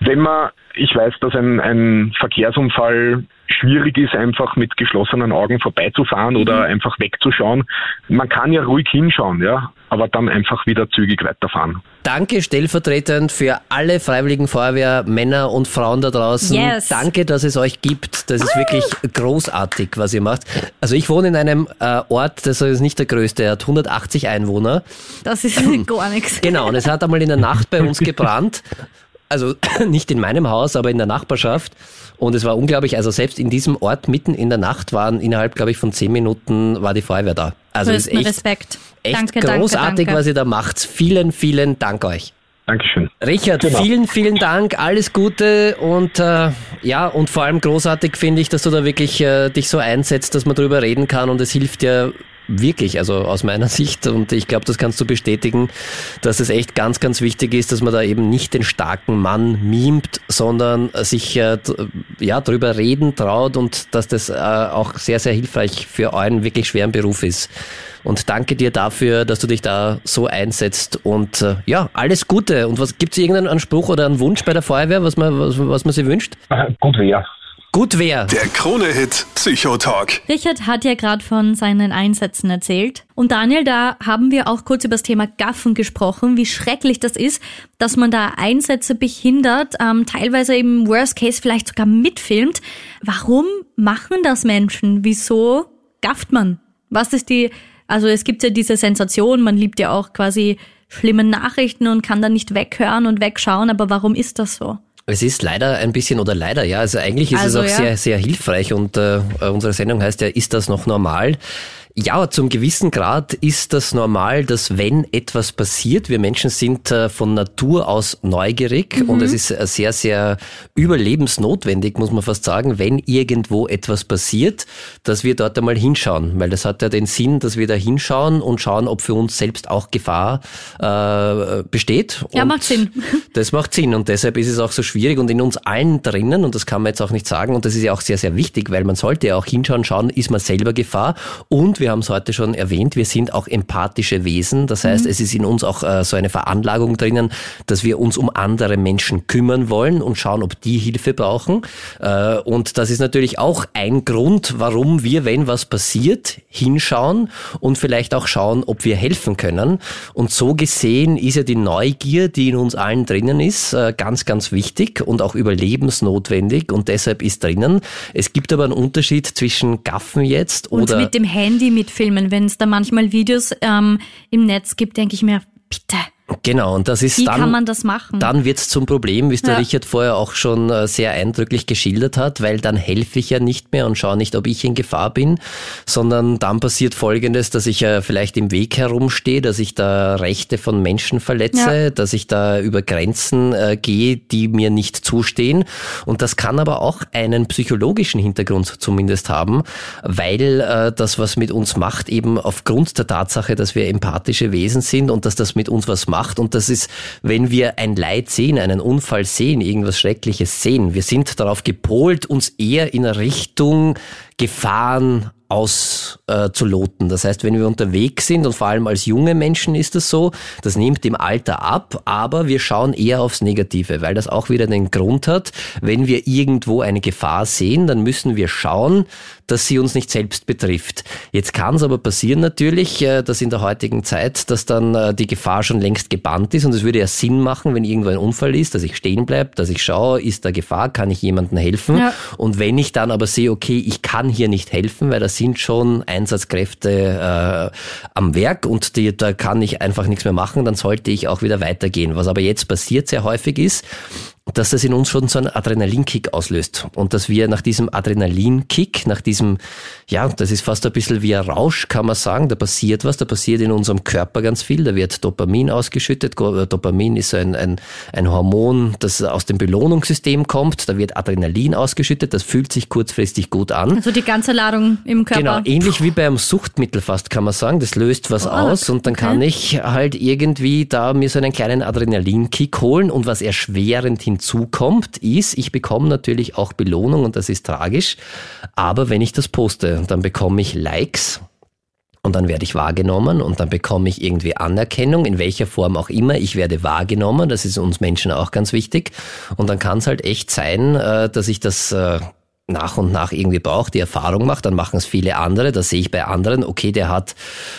Wenn man, ich weiß, dass ein, ein Verkehrsunfall schwierig ist, einfach mit geschlossenen Augen vorbeizufahren oder einfach wegzuschauen. Man kann ja ruhig hinschauen, ja, aber dann einfach wieder zügig weiterfahren. Danke stellvertretend für alle freiwilligen Feuerwehr, Männer und Frauen da draußen. Yes. Danke, dass es euch gibt. Das ist wirklich großartig, was ihr macht. Also ich wohne in einem äh, Ort, das ist nicht der größte, er hat 180 Einwohner. Das ist gar nichts. Genau, und es hat einmal in der Nacht bei uns gebrannt. Also nicht in meinem Haus, aber in der Nachbarschaft. Und es war unglaublich, also selbst in diesem Ort mitten in der Nacht waren innerhalb, glaube ich, von zehn Minuten war die Feuerwehr da. Also ist Größten echt, Respekt. echt danke, großartig, danke, danke. was ihr da macht. Vielen, vielen Dank euch. Dankeschön. Richard, Genau. vielen, vielen Dank, alles Gute und äh, ja, und vor allem großartig finde ich, dass du da wirklich äh, dich so einsetzt, dass man drüber reden kann und es hilft ja wirklich, also aus meiner Sicht und ich glaube, das kannst du bestätigen, dass es echt ganz, ganz wichtig ist, dass man da eben nicht den starken Mann mimt, sondern sich äh, ja drüber reden traut und dass das äh, auch sehr, sehr hilfreich für euren wirklich schweren Beruf ist. Und danke dir dafür, dass du dich da so einsetzt. Und äh, ja, alles Gute. Und was gibt's irgendeinen Anspruch oder einen Wunsch bei der Feuerwehr, was man, was, was man sich wünscht? Gut wäre. Gut wär. Der Krone-Hit Psychotalk. Richard hat ja gerade von seinen Einsätzen erzählt. Und Daniel, da haben wir auch kurz über das Thema Gaffen gesprochen, wie schrecklich das ist, dass man da Einsätze behindert, ähm, teilweise im Worst Case vielleicht sogar mitfilmt. Warum machen das Menschen? Wieso gafft man? Was ist die, also es gibt ja diese Sensation, man liebt ja auch quasi schlimmen Nachrichten und kann dann nicht weghören und wegschauen. Aber warum ist das so? Es ist leider ein bisschen oder leider, ja. Also eigentlich ist also, es auch ja. sehr, sehr hilfreich und äh, unsere Sendung heißt ja, ist das noch normal? Ja, zum gewissen Grad ist das normal, dass wenn etwas passiert, wir Menschen sind äh, von Natur aus neugierig mhm. und es ist äh, sehr, sehr überlebensnotwendig, muss man fast sagen, wenn irgendwo etwas passiert, dass wir dort einmal hinschauen, weil das hat ja den Sinn, dass wir da hinschauen und schauen, ob für uns selbst auch Gefahr äh, besteht. Ja, und macht Sinn. Das macht Sinn und deshalb ist es auch so schwierig und in uns allen drinnen, und das kann man jetzt auch nicht sagen, und das ist ja auch sehr, sehr wichtig, weil man sollte ja auch hinschauen, schauen, ist man selber Gefahr und wir haben es heute schon erwähnt, wir sind auch empathische Wesen. Das heißt, mhm. es ist in uns auch äh, so eine Veranlagung drinnen, dass wir uns um andere Menschen kümmern wollen und schauen, ob die Hilfe brauchen. Äh, und das ist natürlich auch ein Grund, warum wir, wenn was passiert, hinschauen und vielleicht auch schauen, ob wir helfen können. Und so gesehen ist ja die Neugier, die in uns allen drinnen ist, äh, ganz, ganz wichtig und auch überlebensnotwendig. Und deshalb ist drinnen. Es gibt aber einen Unterschied zwischen Gaffen jetzt und oder mit dem Handy mitfilmen. Wenn es da manchmal Videos ähm, im Netz gibt, denke ich mir, bitte. Genau, und das ist Wie dann, kann man das machen? Dann wird's zum Problem, wie es der ja. Richard vorher auch schon äh, sehr eindrücklich geschildert hat, weil dann helfe ich ja nicht mehr und schaue nicht, ob ich in Gefahr bin, sondern dann passiert Folgendes, dass ich ja vielleicht im Weg herumstehe, dass ich da Rechte von Menschen verletze, ja. dass ich da über Grenzen äh, gehe, die mir nicht zustehen. Und das kann aber auch einen psychologischen Hintergrund zumindest haben, weil äh, das, was mit uns macht, eben aufgrund der Tatsache, dass wir empathische Wesen sind und dass das mit uns was macht, macht. Und das ist, wenn wir ein Leid sehen, einen Unfall sehen, irgendwas Schreckliches sehen, wir sind darauf gepolt, uns eher in Richtung Gefahren auszuloten. Äh, das heißt, wenn wir unterwegs sind und vor allem als junge Menschen ist das so, das nimmt im Alter ab, aber wir schauen eher aufs Negative, weil das auch wieder den Grund hat, wenn wir irgendwo eine Gefahr sehen, dann müssen wir schauen, dass sie uns nicht selbst betrifft. Jetzt kann es aber passieren natürlich, äh, dass in der heutigen Zeit, dass dann äh, die Gefahr schon längst gebannt ist und es würde ja Sinn machen, wenn irgendwo ein Unfall ist, dass ich stehen bleibe, dass ich schaue, ist da Gefahr, kann ich jemandem helfen? Ja. Und wenn ich dann aber sehe, okay, ich kann hier nicht helfen, weil das sind schon Einsatzkräfte äh, am Werk und die, da kann ich einfach nichts mehr machen, dann sollte ich auch wieder weitergehen. Was aber jetzt passiert sehr häufig ist, dass das in uns schon so einen Adrenalinkick auslöst und dass wir nach diesem Adrenalinkick, nach diesem, ja, das ist fast ein bisschen wie ein Rausch, kann man sagen, da passiert was, da passiert in unserem Körper ganz viel, da wird Dopamin ausgeschüttet, Dopamin ist ein, ein, ein Hormon, das aus dem Belohnungssystem kommt, da wird Adrenalin ausgeschüttet, das fühlt sich kurzfristig gut an. Also die ganze Ladung im Körper. Genau, ähnlich wie beim Suchtmittel fast, kann man sagen, das löst was oh, aus und dann okay. kann ich halt irgendwie da mir so einen kleinen Adrenalinkick holen und was erschwerend hin hinzukommt, ist, ich bekomme natürlich auch Belohnung und das ist tragisch. Aber wenn ich das poste, dann bekomme ich Likes und dann werde ich wahrgenommen und dann bekomme ich irgendwie Anerkennung, in welcher Form auch immer. Ich werde wahrgenommen, das ist uns Menschen auch ganz wichtig. Und dann kann es halt echt sein, äh, dass ich das äh, nach und nach irgendwie braucht, die Erfahrung macht, dann machen es viele andere. Das sehe ich bei anderen. Okay, der hat,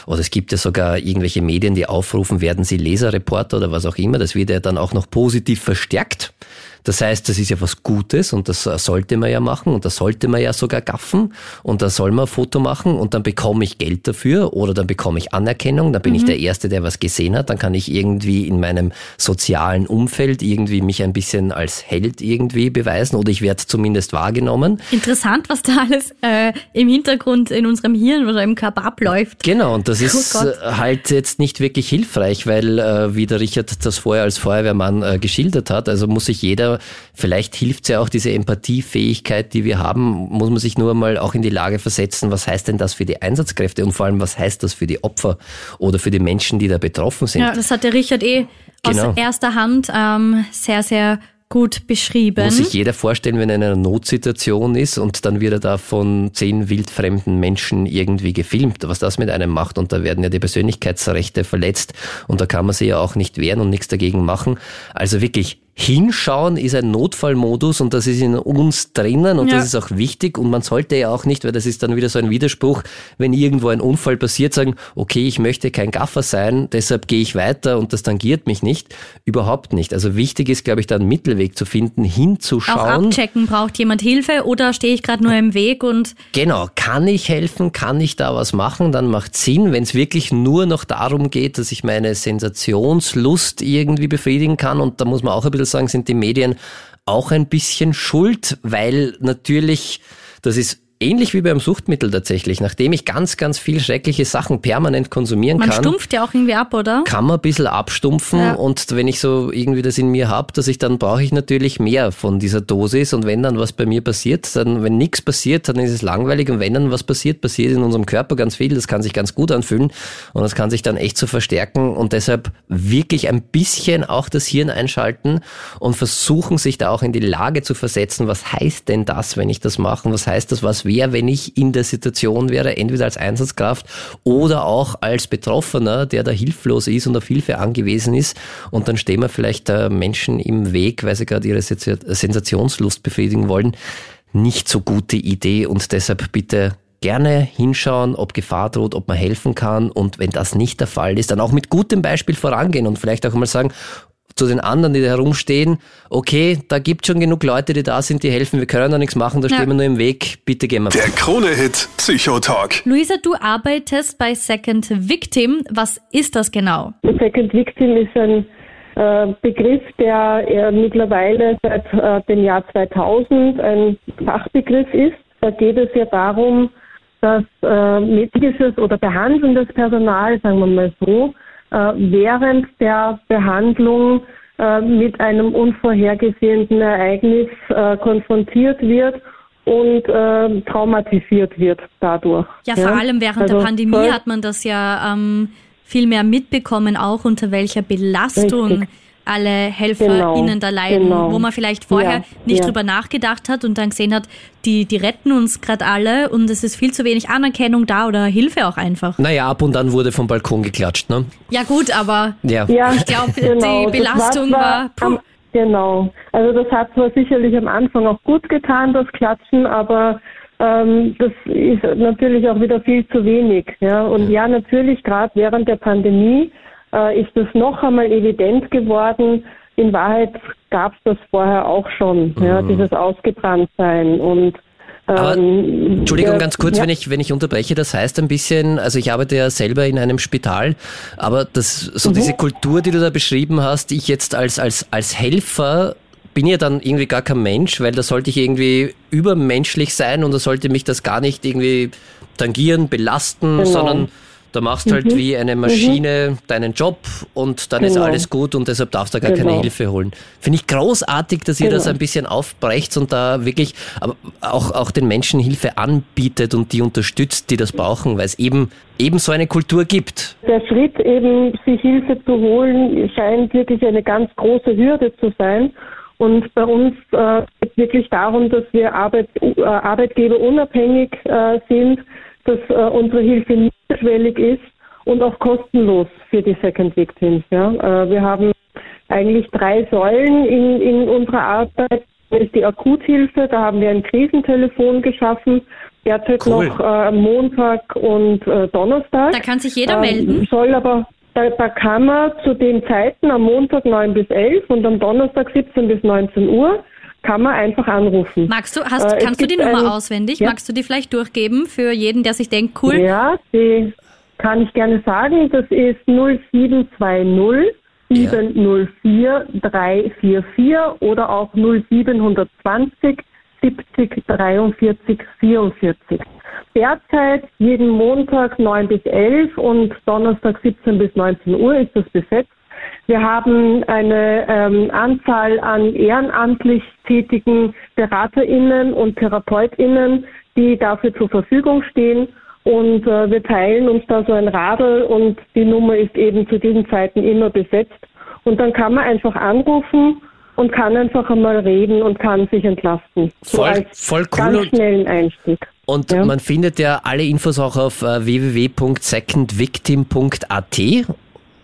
oder es gibt ja sogar irgendwelche Medien, die aufrufen, werden Sie Leserreporter oder was auch immer. Das wird ja dann auch noch positiv verstärkt. Das heißt, das ist ja was Gutes und das sollte man ja machen und das sollte man ja sogar gaffen und da soll man ein Foto machen und dann bekomme ich Geld dafür oder dann bekomme ich Anerkennung, dann bin mhm. ich der Erste, der was gesehen hat, dann kann ich irgendwie in meinem sozialen Umfeld irgendwie mich ein bisschen als Held irgendwie beweisen oder ich werde zumindest wahrgenommen. Interessant, was da alles äh, im Hintergrund in unserem Hirn oder im Körper abläuft. Genau, und das oh ist oh halt jetzt nicht wirklich hilfreich, weil, äh, wie der Richard das vorher als Feuerwehrmann äh, geschildert hat, also muss sich jeder vielleicht hilft ja auch diese Empathiefähigkeit, die wir haben, muss man sich nur mal auch in die Lage versetzen, was heißt denn das für die Einsatzkräfte und vor allem, was heißt das für die Opfer oder für die Menschen, die da betroffen sind. Ja, das hat der Richard eh genau. aus erster Hand ähm, sehr, sehr gut beschrieben. Muss sich jeder vorstellen, wenn er in einer Notsituation ist und dann wird er da von zehn wildfremden Menschen irgendwie gefilmt, was das mit einem macht und da werden ja die Persönlichkeitsrechte verletzt und da kann man sich ja auch nicht wehren und nichts dagegen machen. Also wirklich Hinschauen ist ein Notfallmodus und das ist in uns drinnen und Ja. das ist auch wichtig und man sollte ja auch nicht, weil das ist dann wieder so ein Widerspruch, wenn irgendwo ein Unfall passiert, sagen, okay, ich möchte kein Gaffer sein, deshalb gehe ich weiter und das tangiert mich nicht. Überhaupt nicht. Also wichtig ist, glaube ich, da einen Mittelweg zu finden, Auch hinzuschauen. abchecken, braucht jemand Hilfe oder stehe ich gerade nur im Weg und Genau, kann ich helfen, kann ich da was machen, dann macht Sinn. Wenn es wirklich nur noch darum geht, dass ich meine Sensationslust irgendwie befriedigen kann, und da muss man auch ein bisschen sagen, sind die Medien auch ein bisschen schuld, weil natürlich, das ist ähnlich wie beim Suchtmittel tatsächlich, nachdem ich ganz, ganz viel schreckliche Sachen permanent konsumieren man kann stumpft ja auch irgendwie ab, oder? kann man ein bisschen abstumpfen Ja. und wenn ich so irgendwie das in mir hab, dass ich dann brauche ich natürlich mehr von dieser Dosis und wenn dann was bei mir passiert, dann wenn nichts passiert, dann ist es langweilig und wenn dann was passiert, passiert in unserem Körper ganz viel, das kann sich ganz gut anfühlen und das kann sich dann echt so verstärken und deshalb wirklich ein bisschen auch das Hirn einschalten und versuchen sich da auch in die Lage zu versetzen, was heißt denn das, wenn ich das mache, Und was heißt das, was wäre, wenn ich in der Situation wäre, entweder als Einsatzkraft oder auch als Betroffener, der da hilflos ist und auf Hilfe angewiesen ist. Und dann stehen wir vielleicht äh, Menschen im Weg, weil sie gerade ihre Sens- Sensationslust befriedigen wollen. Nicht so gute Idee und deshalb bitte gerne hinschauen, ob Gefahr droht, ob man helfen kann und wenn das nicht der Fall ist, dann auch mit gutem Beispiel vorangehen und vielleicht auch mal sagen, zu den anderen, die da herumstehen, okay, da gibt schon genug Leute, die da sind, die helfen, wir können da nichts machen, da Ja. stehen wir nur im Weg, bitte gehen wir. Der Krone-Hit Psychotalk. Luisa, du arbeitest bei Second Victim. Was ist das genau? Second Victim ist ein äh, Begriff, der äh, mittlerweile seit äh, dem Jahr 2000 ein Fachbegriff ist. Da geht es ja darum, dass medizinisches oder behandelndes Personal, sagen wir mal so, während der Behandlung äh, mit einem unvorhergesehenen Ereignis äh, konfrontiert wird und äh, traumatisiert wird dadurch. Ja, vor allem während der Also Pandemie voll- hat man das ja ähm, viel mehr mitbekommen, auch unter welcher Belastung Richtig. Alle HelferInnen Genau, da leiden, genau. wo man vielleicht vorher Ja, nicht ja. drüber nachgedacht hat und dann gesehen hat, die, die retten uns gerade alle und es ist viel zu wenig Anerkennung da oder Hilfe auch einfach. Naja, ab und an wurde vom Balkon geklatscht, ne? Ja gut, aber Ja. Ja, Ich glaub, die das Belastung war-. Am, genau. Also das hat zwar sicherlich am Anfang auch gut getan, das Klatschen, aber ähm, das ist natürlich auch wieder viel zu wenig. Ja. Und ja, natürlich gerade während der Pandemie äh, ist es noch einmal evident geworden. In Wahrheit gab es das vorher auch schon, ja, dieses Ausgebranntsein und Aber, ähm, Entschuldigung, ganz kurz, ja. wenn ich, wenn ich unterbreche, das heißt ein bisschen, also ich arbeite ja selber in einem Spital, aber das, so Mhm. diese Kultur, die du da beschrieben hast, ich jetzt als, als, als Helfer bin ja dann irgendwie gar kein Mensch, weil da sollte ich irgendwie übermenschlich sein und da sollte mich das gar nicht irgendwie tangieren, belasten, Genau. sondern da machst du halt wie eine Maschine deinen Job und dann ist Genau. alles gut und deshalb darfst du gar keine Genau. Hilfe holen. Finde ich großartig, dass ihr das Genau. ein bisschen aufbrecht und da wirklich auch, auch den Menschen Hilfe anbietet und die unterstützt, die das brauchen, weil es eben, eben so eine Kultur gibt. Der Schritt eben, sich Hilfe zu holen, scheint wirklich eine ganz große Hürde zu sein. Und bei uns äh, geht es wirklich darum, dass wir Arbeit, äh, Arbeitgeber unabhängig äh, sind, dass äh, unsere Hilfe niedrigschwellig ist und auch kostenlos für die Second Victims. Ja? Äh, wir haben eigentlich drei Säulen in, in unserer Arbeit. Das ist die Akuthilfe, da haben wir ein Krisentelefon geschaffen, derzeit Cool. noch äh, Montag und äh, Donnerstag. da kann sich jeder Ähm, melden. Soll aber, da, da kann man zu den Zeiten am Montag 9 bis 11 und am Donnerstag 17 bis 19 Uhr, kann man einfach anrufen. Magst du, hast, Äh, kannst du die Nummer ein- auswendig? Ja. Magst du die vielleicht durchgeben für jeden, der sich denkt, cool, Ja, die kann ich gerne sagen. Das ist 0720 Ja. 704 344 oder auch 0720 70 43 44. Derzeit jeden Montag 9 bis 11 und Donnerstag 17 bis 19 Uhr ist das besetzt. Wir haben eine ähm, Anzahl an ehrenamtlich tätigen BeraterInnen und TherapeutInnen, die dafür zur Verfügung stehen. Und äh, wir teilen uns da so ein Radl und die Nummer ist eben zu diesen Zeiten immer besetzt. Und dann kann man einfach anrufen und kann einfach einmal reden und kann sich entlasten. So Voll- als voll cool ganz und- schnellen Einstieg. Und Ja. man findet ja alle Infos auch auf äh, www.secondvictim.at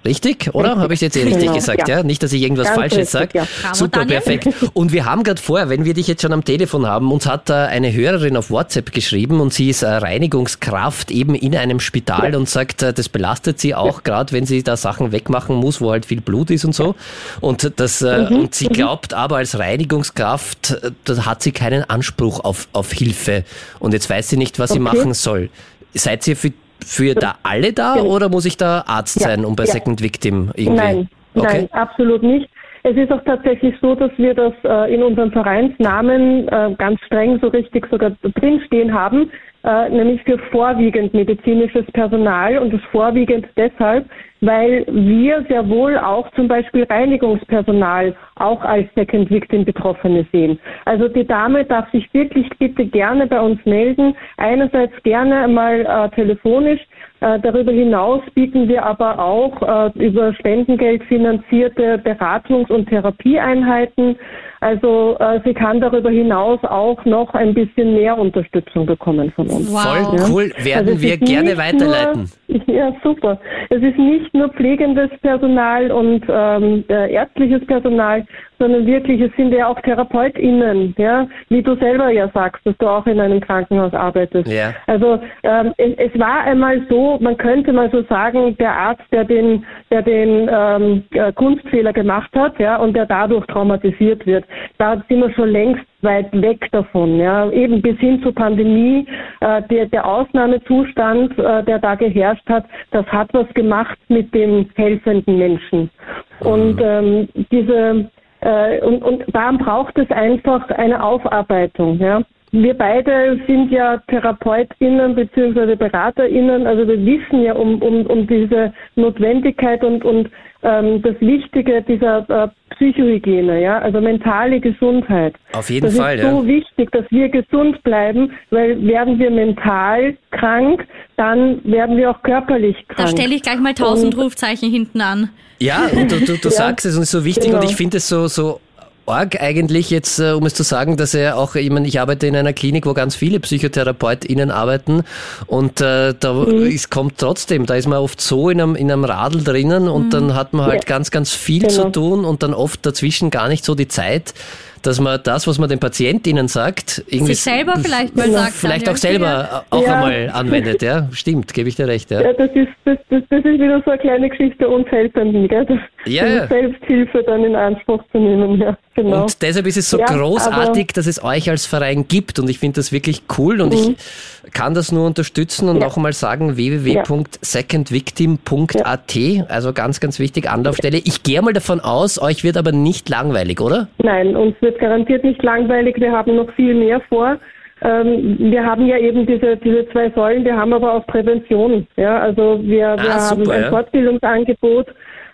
Richtig, oder? Habe ich jetzt eh richtig Genau, gesagt, ja. ja. Nicht, dass ich irgendwas Ganz Falsches sage. ja. Super, Daniel. perfekt. Und wir haben gerade vorher, wenn wir dich jetzt schon am Telefon haben, uns hat da eine Hörerin auf WhatsApp geschrieben und sie ist äh, Reinigungskraft eben in einem Spital und sagt, äh, das belastet sie auch, gerade wenn sie da Sachen wegmachen muss, wo halt viel Blut ist und so. Und das äh, Mhm, und sie glaubt aber als Reinigungskraft, äh, da hat sie keinen Anspruch auf, auf Hilfe. Und jetzt weiß sie nicht, was sie Okay. machen soll. Seid ihr für, für da alle da Genau. oder muss ich da Arzt Ja, sein, um bei ja. Second Victim irgendwie? Nein, Okay. nein, absolut nicht. Es ist auch tatsächlich so, dass wir das äh, in unserem Vereinsnamen äh, ganz streng so richtig sogar drinstehen haben, äh, nämlich für vorwiegend medizinisches Personal und das vorwiegend deshalb, weil wir sehr wohl auch zum Beispiel Reinigungspersonal auch als Second Victim Betroffene sehen. Also die Dame darf sich wirklich bitte gerne bei uns melden. Einerseits gerne mal äh, telefonisch. Äh, darüber hinaus bieten wir aber auch äh, über Spendengeld finanzierte Beratungs- und Therapieeinheiten. Also äh, sie kann darüber hinaus auch noch ein bisschen mehr Unterstützung bekommen von uns. Wow. Voll cool, werden Also wir gerne weiterleiten. Nur, ja, super. Es ist nicht nur pflegendes Personal und ähm, äh, ärztliches Personal, sondern wirklich, es sind ja auch TherapeutInnen, ja, wie du selber ja sagst, dass du auch in einem Krankenhaus arbeitest. Ja. Also ähm, es, es war einmal so, man könnte mal so sagen, der Arzt, der den, der den ähm, äh, Kunstfehler gemacht hat, ja, und der dadurch traumatisiert wird, da sind wir schon längst weit weg davon, ja, eben bis hin zur Pandemie, äh, der, der Ausnahmezustand, äh, der da geherrscht hat, das hat was gemacht mit dem helfenden Menschen. Und ähm, diese äh, und, und da braucht es einfach eine Aufarbeitung, ja. Wir beide sind ja TherapeutInnen bzw. BeraterInnen, also wir wissen ja um, um, um diese Notwendigkeit und, und ähm, das Wichtige dieser äh, Psychohygiene, ja, also mentale Gesundheit. Auf jeden das Fall, ist ja. so wichtig, dass wir gesund bleiben, weil werden wir mental krank, dann werden wir auch körperlich krank. Da stelle ich gleich mal tausend Und- Rufzeichen hinten an. Ja, du, du, du sagst es und es ist so wichtig Genau. und ich finde es so, so arg eigentlich jetzt, äh, um es zu sagen, dass er auch, ich meine, ich arbeite in einer Klinik, wo ganz viele PsychotherapeutInnen arbeiten und äh, da Mhm. es kommt trotzdem, da ist man oft so in einem, in einem Radl drinnen und dann hat man halt Ja. ganz, ganz viel Genau. zu tun und dann oft dazwischen gar nicht so die Zeit, dass man das, was man den PatientInnen sagt, irgendwie Sich selber vielleicht mal Genau. sagt. vielleicht auch selber auch Ja. einmal anwendet, ja. Stimmt, gebe ich dir recht, ja. Ja, das ist, das, das, das ist wieder so eine kleine Geschichte uns Helfenden, gell? Ja, ja. Selbsthilfe dann in Anspruch zu nehmen, ja, genau. Und deshalb ist es so Ja, großartig, dass es euch als Verein gibt und ich finde das wirklich cool und ich kann das nur unterstützen und Mhm. Ja. noch einmal sagen www.secondvictim.at, also ganz, ganz wichtig, Anlaufstelle. Ich gehe mal davon aus, euch wird aber nicht langweilig, oder? Nein, uns wird garantiert nicht langweilig, wir haben noch viel mehr vor. Ähm, wir haben ja eben diese, diese zwei Säulen, wir haben aber auch Prävention. Ja, also wir, wir Ah, haben super, ein ja. Fortbildungsangebot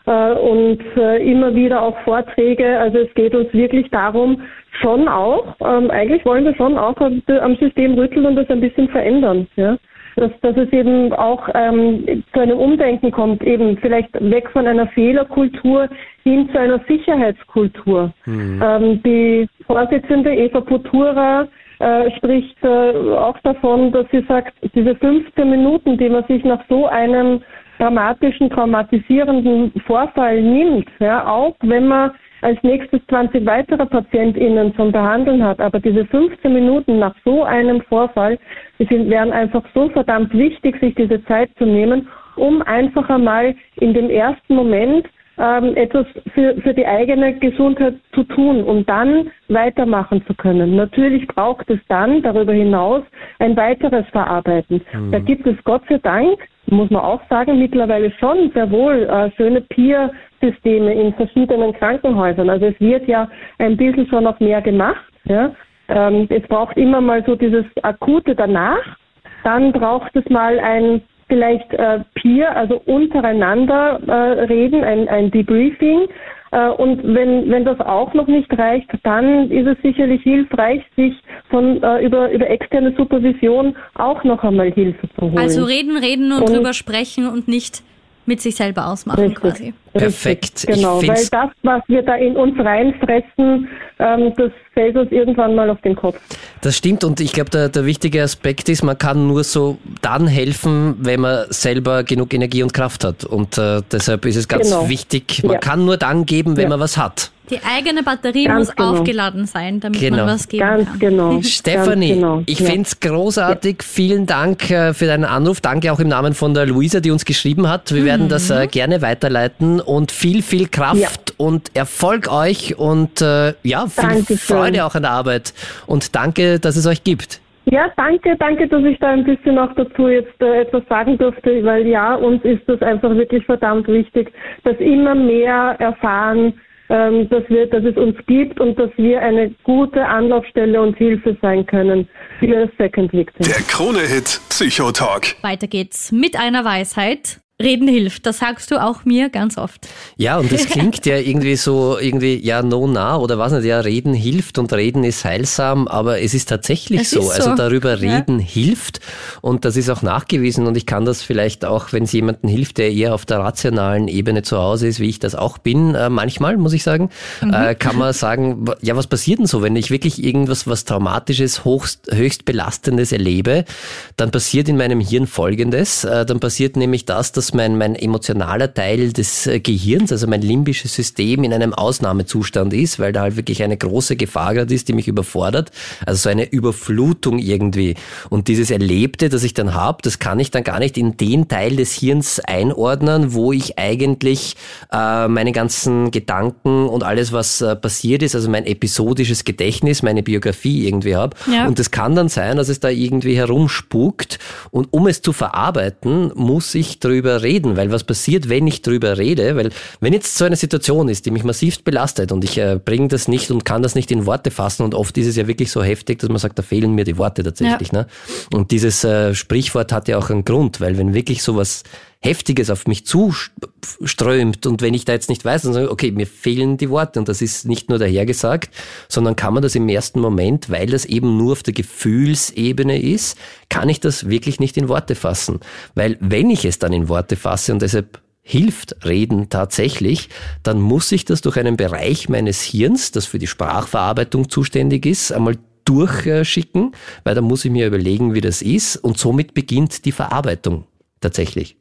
und äh, immer wieder auch Vorträge. Also es geht uns wirklich darum, schon auch, ähm, eigentlich wollen wir schon auch am, System rütteln und das ein bisschen verändern. Ja? Dass, dass es eben auch ähm, zu einem Umdenken kommt, eben vielleicht weg von einer Fehlerkultur hin zu einer Sicherheitskultur. Ähm, die Vorsitzende Eva Putura äh, spricht äh, auch davon, dass sie sagt, diese 15 Minuten, die man sich nach so einem dramatischen, traumatisierenden Vorfall nimmt, ja, auch wenn man als nächstes 20 weitere PatientInnen zum Behandeln hat, aber diese 15 Minuten nach so einem Vorfall, die sind, wären einfach so verdammt wichtig, sich diese Zeit zu nehmen, um einfach einmal in dem ersten Moment ähm, etwas für, für die eigene Gesundheit zu tun, um dann weitermachen zu können. Natürlich braucht es dann darüber hinaus ein weiteres Verarbeiten. Da gibt es Gott sei Dank, muss man auch sagen, mittlerweile schon sehr wohl äh, schöne Peer-Systeme in verschiedenen Krankenhäusern. Also es wird ja ein bisschen schon noch mehr gemacht. Ja? Ähm, es braucht immer mal so dieses Akute danach. Dann braucht es mal ein vielleicht äh, Peer, also untereinander äh, reden, ein, ein Debriefing. Äh, und wenn, wenn das auch noch nicht reicht, dann ist es sicherlich hilfreich, sich von äh, über, über externe Supervision auch noch einmal Hilfe zu holen. Also reden, reden und, Und- drüber sprechen und nicht mit sich selber ausmachen Richtig. quasi. Perfekt. Ich Genau, weil das, was wir da in uns reinfressen, ähm, das fällt uns irgendwann mal auf den Kopf. Das stimmt und ich glaube, der, der wichtige Aspekt ist, man kann nur so dann helfen, wenn man selber genug Energie und Kraft hat. Und äh, deshalb ist es ganz Genau. wichtig, man Ja. kann nur dann geben, wenn Ja. man was hat. Die eigene Batterie Ganz muss genau. aufgeladen sein, damit Genau. man was geben Ganz kann. genau. Stefanie, genau. ich ja. finde es großartig. Vielen Dank äh, für deinen Anruf. Danke auch im Namen von der Luisa, die uns geschrieben hat. Wir werden das äh, gerne weiterleiten und viel, viel Kraft Ja. und Erfolg euch und äh, ja, viel Dankeschön. Freude auch an der Arbeit. Und danke, dass es euch gibt. Ja, danke, danke, dass ich da ein bisschen auch dazu jetzt äh, etwas sagen durfte, weil ja, uns ist das einfach wirklich verdammt wichtig, dass immer mehr erfahren, ähm, dass wir, dass es uns gibt und dass wir eine gute Anlaufstelle und Hilfe sein können für Second Victims. Der Krone-Hit Psychotalk. Weiter geht's mit einer Weisheit. Reden hilft, das sagst du auch mir ganz oft. Ja, und das klingt ja irgendwie so, irgendwie, ja, no, na, oder was nicht, ja, reden hilft und reden ist heilsam, aber es ist tatsächlich Es so. ist Also so. darüber Ja. reden hilft und das ist auch nachgewiesen und ich kann das vielleicht auch, wenn es jemandem hilft, der eher auf der rationalen Ebene zu Hause ist, wie ich das auch bin, äh, manchmal, muss ich sagen, Mhm. äh, kann man sagen, ja, was passiert denn so, wenn ich wirklich irgendwas, was Traumatisches, hochst, höchst Belastendes erlebe, dann passiert in meinem Hirn Folgendes, äh, dann passiert nämlich das, dass mein, mein emotionaler Teil des äh, Gehirns, also mein limbisches System in einem Ausnahmezustand ist, weil da halt wirklich eine große Gefahr gerade ist, die mich überfordert, also so eine Überflutung irgendwie. Und dieses Erlebte, das ich dann habe, das kann ich dann gar nicht in den Teil des Hirns einordnen, wo ich eigentlich äh, meine ganzen Gedanken und alles, was äh, passiert ist, also mein episodisches Gedächtnis, meine Biografie irgendwie habe. Ja. Und es kann dann sein, dass es da irgendwie herumspukt. Und um es zu verarbeiten, muss ich drüber reden, weil was passiert, wenn ich drüber rede? Weil wenn jetzt so eine Situation ist, die mich massivst belastet und ich äh, bringe das nicht und kann das nicht in Worte fassen und oft ist es ja wirklich so heftig, dass man sagt, da fehlen mir die Worte tatsächlich. Ne? Und dieses äh, Sprichwort hat ja auch einen Grund, weil wenn wirklich sowas Heftiges auf mich zuströmt und wenn ich da jetzt nicht weiß, dann sage ich, okay, mir fehlen die Worte und das ist nicht nur dahergesagt, sondern kann man das im ersten Moment, weil das eben nur auf der Gefühlsebene ist, kann ich das wirklich nicht in Worte fassen. Weil wenn ich es dann in Worte fasse und deshalb hilft Reden tatsächlich, dann muss ich das durch einen Bereich meines Hirns, das für die Sprachverarbeitung zuständig ist, einmal durchschicken, weil dann muss ich mir überlegen, wie das ist und somit beginnt die Verarbeitung tatsächlich.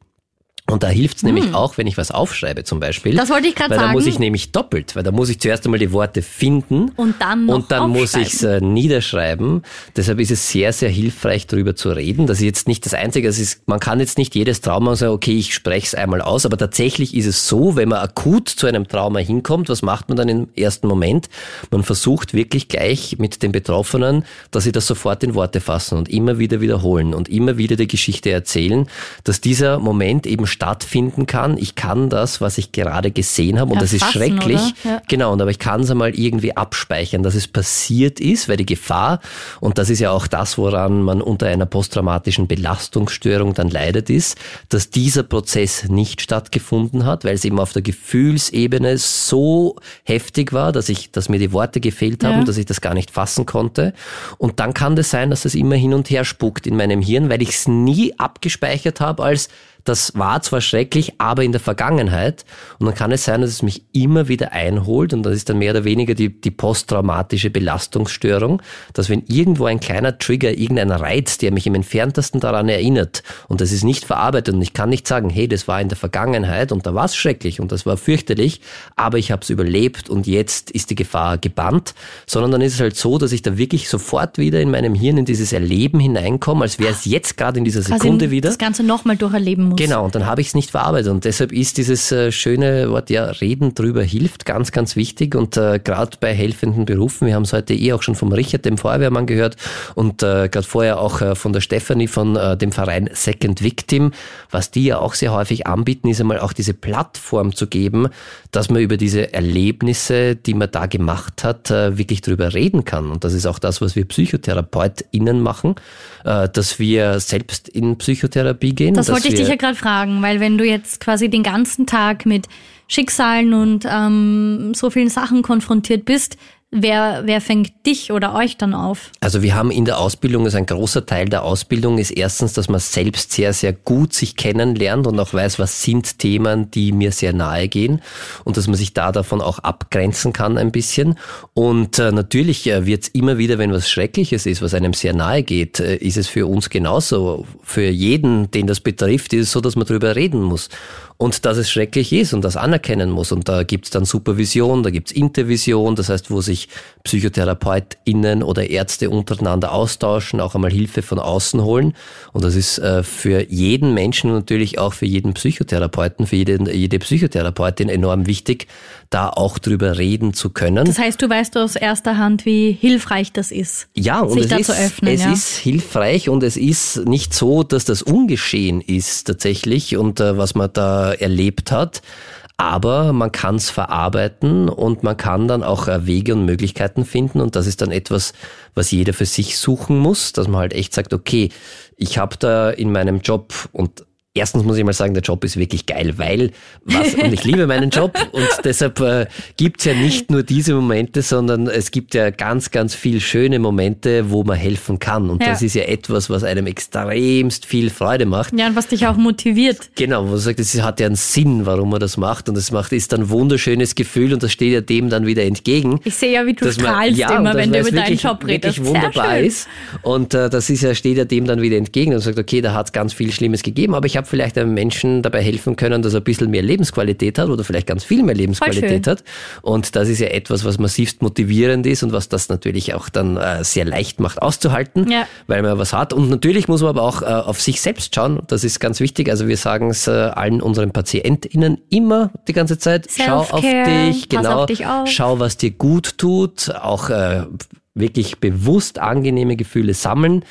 Und da hilft's nämlich auch, wenn ich was aufschreibe zum Beispiel. Hm. Das wollte ich grad Weil da sagen. muss ich nämlich doppelt, weil da muss ich zuerst einmal die Worte finden Und dann und dann muss ich es äh, niederschreiben. Deshalb ist es sehr, sehr hilfreich, darüber zu reden. Das ist jetzt nicht das Einzige. Das ist, man kann jetzt nicht jedes Trauma sagen, okay, ich spreche es einmal aus, aber tatsächlich ist es so, wenn man akut zu einem Trauma hinkommt, was macht man dann im ersten Moment? Man versucht wirklich gleich mit den Betroffenen, dass sie das sofort in Worte fassen und immer wieder wiederholen und immer wieder die Geschichte erzählen, dass dieser Moment eben stattfinden kann. Ich kann das, was ich gerade gesehen habe, und das ist Erfassen, schrecklich. Ja. Genau, und aber ich kann es einmal irgendwie abspeichern, dass es passiert ist, weil die Gefahr, und das ist ja auch das, woran man unter einer posttraumatischen Belastungsstörung dann leidet, ist, dass dieser Prozess nicht stattgefunden hat, weil es eben auf der Gefühlsebene so heftig war, dass ich, dass mir die Worte gefehlt haben, Ja. dass ich das gar nicht fassen konnte. Und dann kann das sein, dass es immer hin und her spuckt in meinem Hirn, weil ich es nie abgespeichert habe als das war zwar schrecklich, aber in der Vergangenheit. Und dann kann es sein, dass es mich immer wieder einholt. Und das ist dann mehr oder weniger die, die posttraumatische Belastungsstörung, dass wenn irgendwo ein kleiner Trigger, irgendein Reiz, der mich im entferntesten daran erinnert, und das ist nicht verarbeitet, und ich kann nicht sagen, hey, das war in der Vergangenheit und da war es schrecklich und das war fürchterlich, aber ich habe es überlebt und jetzt ist die Gefahr gebannt, sondern dann ist es halt so, dass ich da wirklich sofort wieder in meinem Hirn in dieses Erleben hineinkomme, als wäre es jetzt gerade in dieser Sekunde wieder. das Ganze nochmal durcherleben muss. Genau, und dann habe ich es nicht verarbeitet. Und deshalb ist dieses äh, schöne Wort, ja, reden drüber hilft, ganz, ganz wichtig. Und äh, gerade bei helfenden Berufen, wir haben es heute eh auch schon vom Richard, dem Feuerwehrmann, gehört und äh, gerade vorher auch äh, von der Stefanie von äh, dem Verein Second Victim. Was die ja auch sehr häufig anbieten, ist einmal auch diese Plattform zu geben, dass man über diese Erlebnisse, die man da gemacht hat, äh, wirklich drüber reden kann. Und das ist auch das, was wir PsychotherapeutInnen machen, äh, dass wir selbst in Psychotherapie gehen. Das wollte ich dich ja gerade fragen, weil wenn du jetzt quasi den ganzen Tag mit Schicksalen und ähm, so vielen Sachen konfrontiert bist, wer, wer fängt dich oder euch dann auf? Also wir haben in der Ausbildung, also ein großer Teil der Ausbildung ist erstens, dass man selbst sehr, sehr gut sich kennenlernt und auch weiß, was sind Themen, die mir sehr nahe gehen und dass man sich da davon auch abgrenzen kann ein bisschen. Und äh, natürlich äh, wird es immer wieder, wenn was Schreckliches ist, was einem sehr nahe geht, äh, ist es für uns genauso. Für jeden, den das betrifft, ist es so, dass man darüber reden muss und dass es schrecklich ist und das anerkennen muss. Und da gibt's dann Supervision, da gibt's Intervision, das heißt, wo sich PsychotherapeutInnen oder Ärzte untereinander austauschen, auch einmal Hilfe von außen holen. Und das ist äh, für jeden Menschen und natürlich auch für jeden Psychotherapeuten, für jeden, jede Psychotherapeutin enorm wichtig, da auch drüber reden zu können. Das heißt, du weißt aus erster Hand, wie hilfreich das ist. Ja, und sich es, da ist, zu öffnen, es ja. ist hilfreich und es ist nicht so, dass das ungeschehen ist tatsächlich und äh, was man da erlebt hat. Aber man kann es verarbeiten und man kann dann auch äh, Wege und Möglichkeiten finden und das ist dann etwas, was jeder für sich suchen muss, dass man halt echt sagt, okay, ich habe da in meinem Job und Erstens muss ich mal sagen, der Job ist wirklich geil, weil was, und ich liebe meinen Job und deshalb äh, gibt's ja nicht nur diese Momente, sondern es gibt ja ganz, ganz viel schöne Momente, wo man helfen kann. Und Ja. das ist ja etwas, was einem extremst viel Freude macht. Ja, und was dich auch motiviert. Genau, wo man sagt, es hat ja einen Sinn, warum man das macht. Und das macht, ist dann ein wunderschönes Gefühl und das steht ja dem dann wieder entgegen. Ich sehe ja, wie du dass man- strahlst ja, immer, wenn du über deinen wirklich, Job redest. wirklich wunderbar ist. Und äh, das ist ja, steht ja dem dann wieder entgegen und sagt, okay, da hat es ganz viel Schlimmes gegeben, aber ich habe vielleicht einem Menschen dabei helfen können, dass er ein bisschen mehr Lebensqualität hat oder vielleicht ganz viel mehr Lebensqualität hat. Und das ist ja etwas, was massivst motivierend ist und was das natürlich auch dann äh, sehr leicht macht auszuhalten, Ja. weil man was hat. Und natürlich muss man aber auch äh, auf sich selbst schauen. Das ist ganz wichtig. Also wir sagen es äh, allen unseren PatientInnen immer die ganze Zeit. Schau auf dich, genau. auf dich. Schau, was dir gut tut. Auch äh, wirklich bewusst angenehme Gefühle sammeln.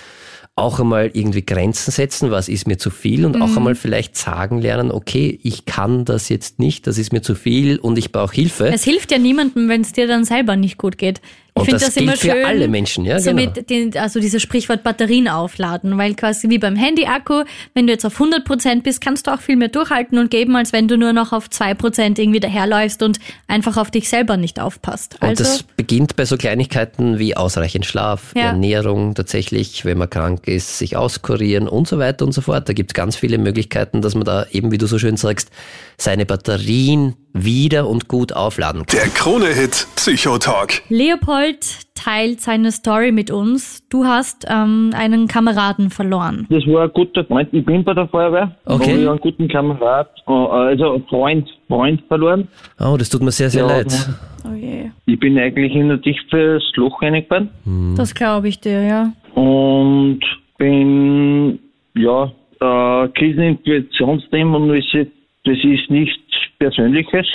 Auch einmal irgendwie Grenzen setzen, was ist mir zu viel und Mhm. auch einmal vielleicht sagen lernen, okay, ich kann das jetzt nicht, das ist mir zu viel und ich brauche Hilfe. Es hilft ja niemandem, wenn es dir dann selber nicht gut geht. Ich Und finde das das, immer gilt für schön. alle Menschen, ja, so genau. den, also dieses Sprichwort Batterien aufladen, weil quasi wie beim Handy-Akku, wenn du jetzt auf 100% bist, kannst du auch viel mehr durchhalten und geben, als wenn du nur noch auf 2% irgendwie daherläufst und einfach auf dich selber nicht aufpasst. Und Also, das beginnt bei so Kleinigkeiten wie ausreichend Schlaf, Ja. Ernährung tatsächlich, wenn man krank ist, sich auskurieren und so weiter und so fort. Da gibt es ganz viele Möglichkeiten, dass man da eben, wie du so schön sagst, seine Batterien wieder und gut aufladen kann. Der Krone-Hit Psychotalk. Leopold teilt seine Story mit uns. Du hast ähm, einen Kameraden verloren. Das war ein guter Freund. Ich bin bei der Feuerwehr. Okay. Habe ich einen guten Kamerad, äh, also Freund, Freund verloren. Oh, das tut mir sehr, sehr Ja, leid. Oh je. Ich bin eigentlich in ein tiefes Loch reingefallen Das glaube ich dir, ja. und bin, ja, äh, Krisenintuitionsteam und das ist, das ist nichts Persönliches.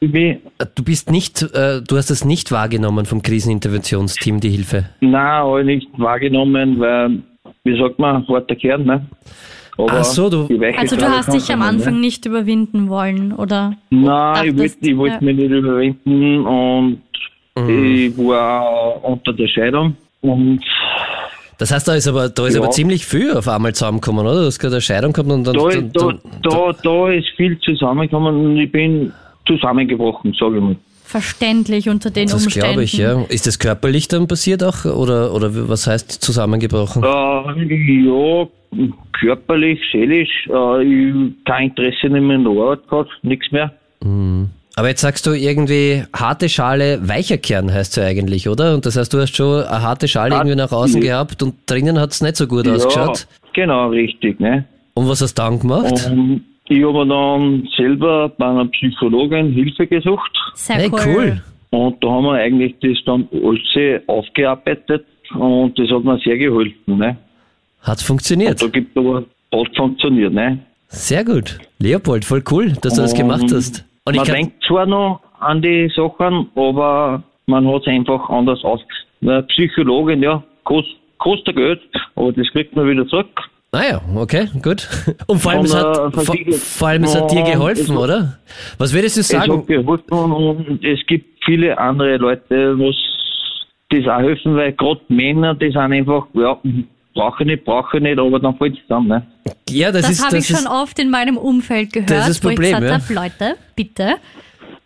Ich bin, Du bist nicht, äh, du hast es nicht wahrgenommen vom Kriseninterventionsteam, die Hilfe. nein, habe nicht wahrgenommen, weil, wie sagt man, harter Kern, ne? Aber Ach so, du- Also du hast dich am Anfang Ne? nicht überwinden wollen, oder? Nein, ich wollte ich wollt ja. mich nicht überwinden und ich war unter der Scheidung und Das heißt, da ist aber, da ist Ja. aber ziemlich viel auf einmal zusammengekommen, oder? Du hast gerade eine Scheidung gehabt und dann, da, dann, da, dann, da, da ist viel zusammengekommen und ich bin zusammengebrochen, sage ich mal. Verständlich unter den das Umständen. glaube ich, ja. Ist das körperlich dann passiert auch? Oder, oder was heißt zusammengebrochen? Äh, ja, körperlich, seelisch, äh, ich kein Interesse mehr in der Arbeit gehabt, nichts mehr. Aber jetzt sagst du irgendwie harte Schale, weicher Kern heißt ja eigentlich, oder? Und das heißt, du hast schon eine harte Schale Hart- irgendwie nach außen gehabt und drinnen hat es nicht so gut ausgeschaut. Ja, genau, richtig, ne? Und was hast du dann gemacht? Und ich habe dann selber bei einer Psychologin Hilfe gesucht. Sehr hey, cool. Und da haben wir eigentlich das dann alles aufgearbeitet und das hat mir sehr geholfen. Ne? Hat funktioniert. Da gibt aber, hat funktioniert. Ne? Sehr gut. Leopold, voll cool, dass du das Und gemacht hast. Und man denkt zwar noch an die Sachen, aber man hat es einfach anders aus. Eine Psychologin, ja, kost, kostet Geld, aber das kriegt man wieder zurück. naja, okay, gut. Und vor allem, Und, es hat, äh, vor, vor allem, es hat dir geholfen, es- oder? Was würdest du Es sagen? hat geholfen und es gibt viele andere Leute, was das auch helfen, weil gerade Männer, die sind einfach, ja, brauche ich nicht, brauche ich nicht, aber dann fällt es zusammen. Ne? Ja, das, Das, ist, habe das ich ist, schon oft in meinem Umfeld gehört, Das ist das wo Problem, ich gesagt ja. habe, Leute, bitte,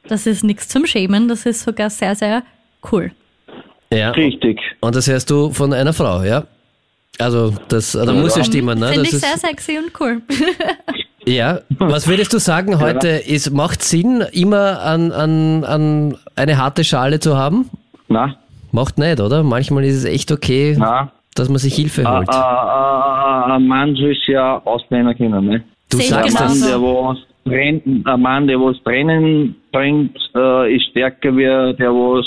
das ist nichts zum Schämen, das ist sogar sehr, sehr cool. Ja. Richtig. Und das hörst du von einer Frau, ja? Also, das, da muss ja stimmen, ne? Finde Das ich sehr sexy und cool. ja. Was würdest du sagen heute? Ist, macht Sinn, immer an, an, an eine harte Schale zu haben? Na, Macht nicht, oder? Manchmal ist es echt okay, na. Dass man sich Hilfe Ein holt. ein Mann soll sich ja ausnehmen können, ne? Du sagst Ein Mann, genauso. es. der was brennt, ein Mann, der was Tränen bringt, äh, ist stärker wie der was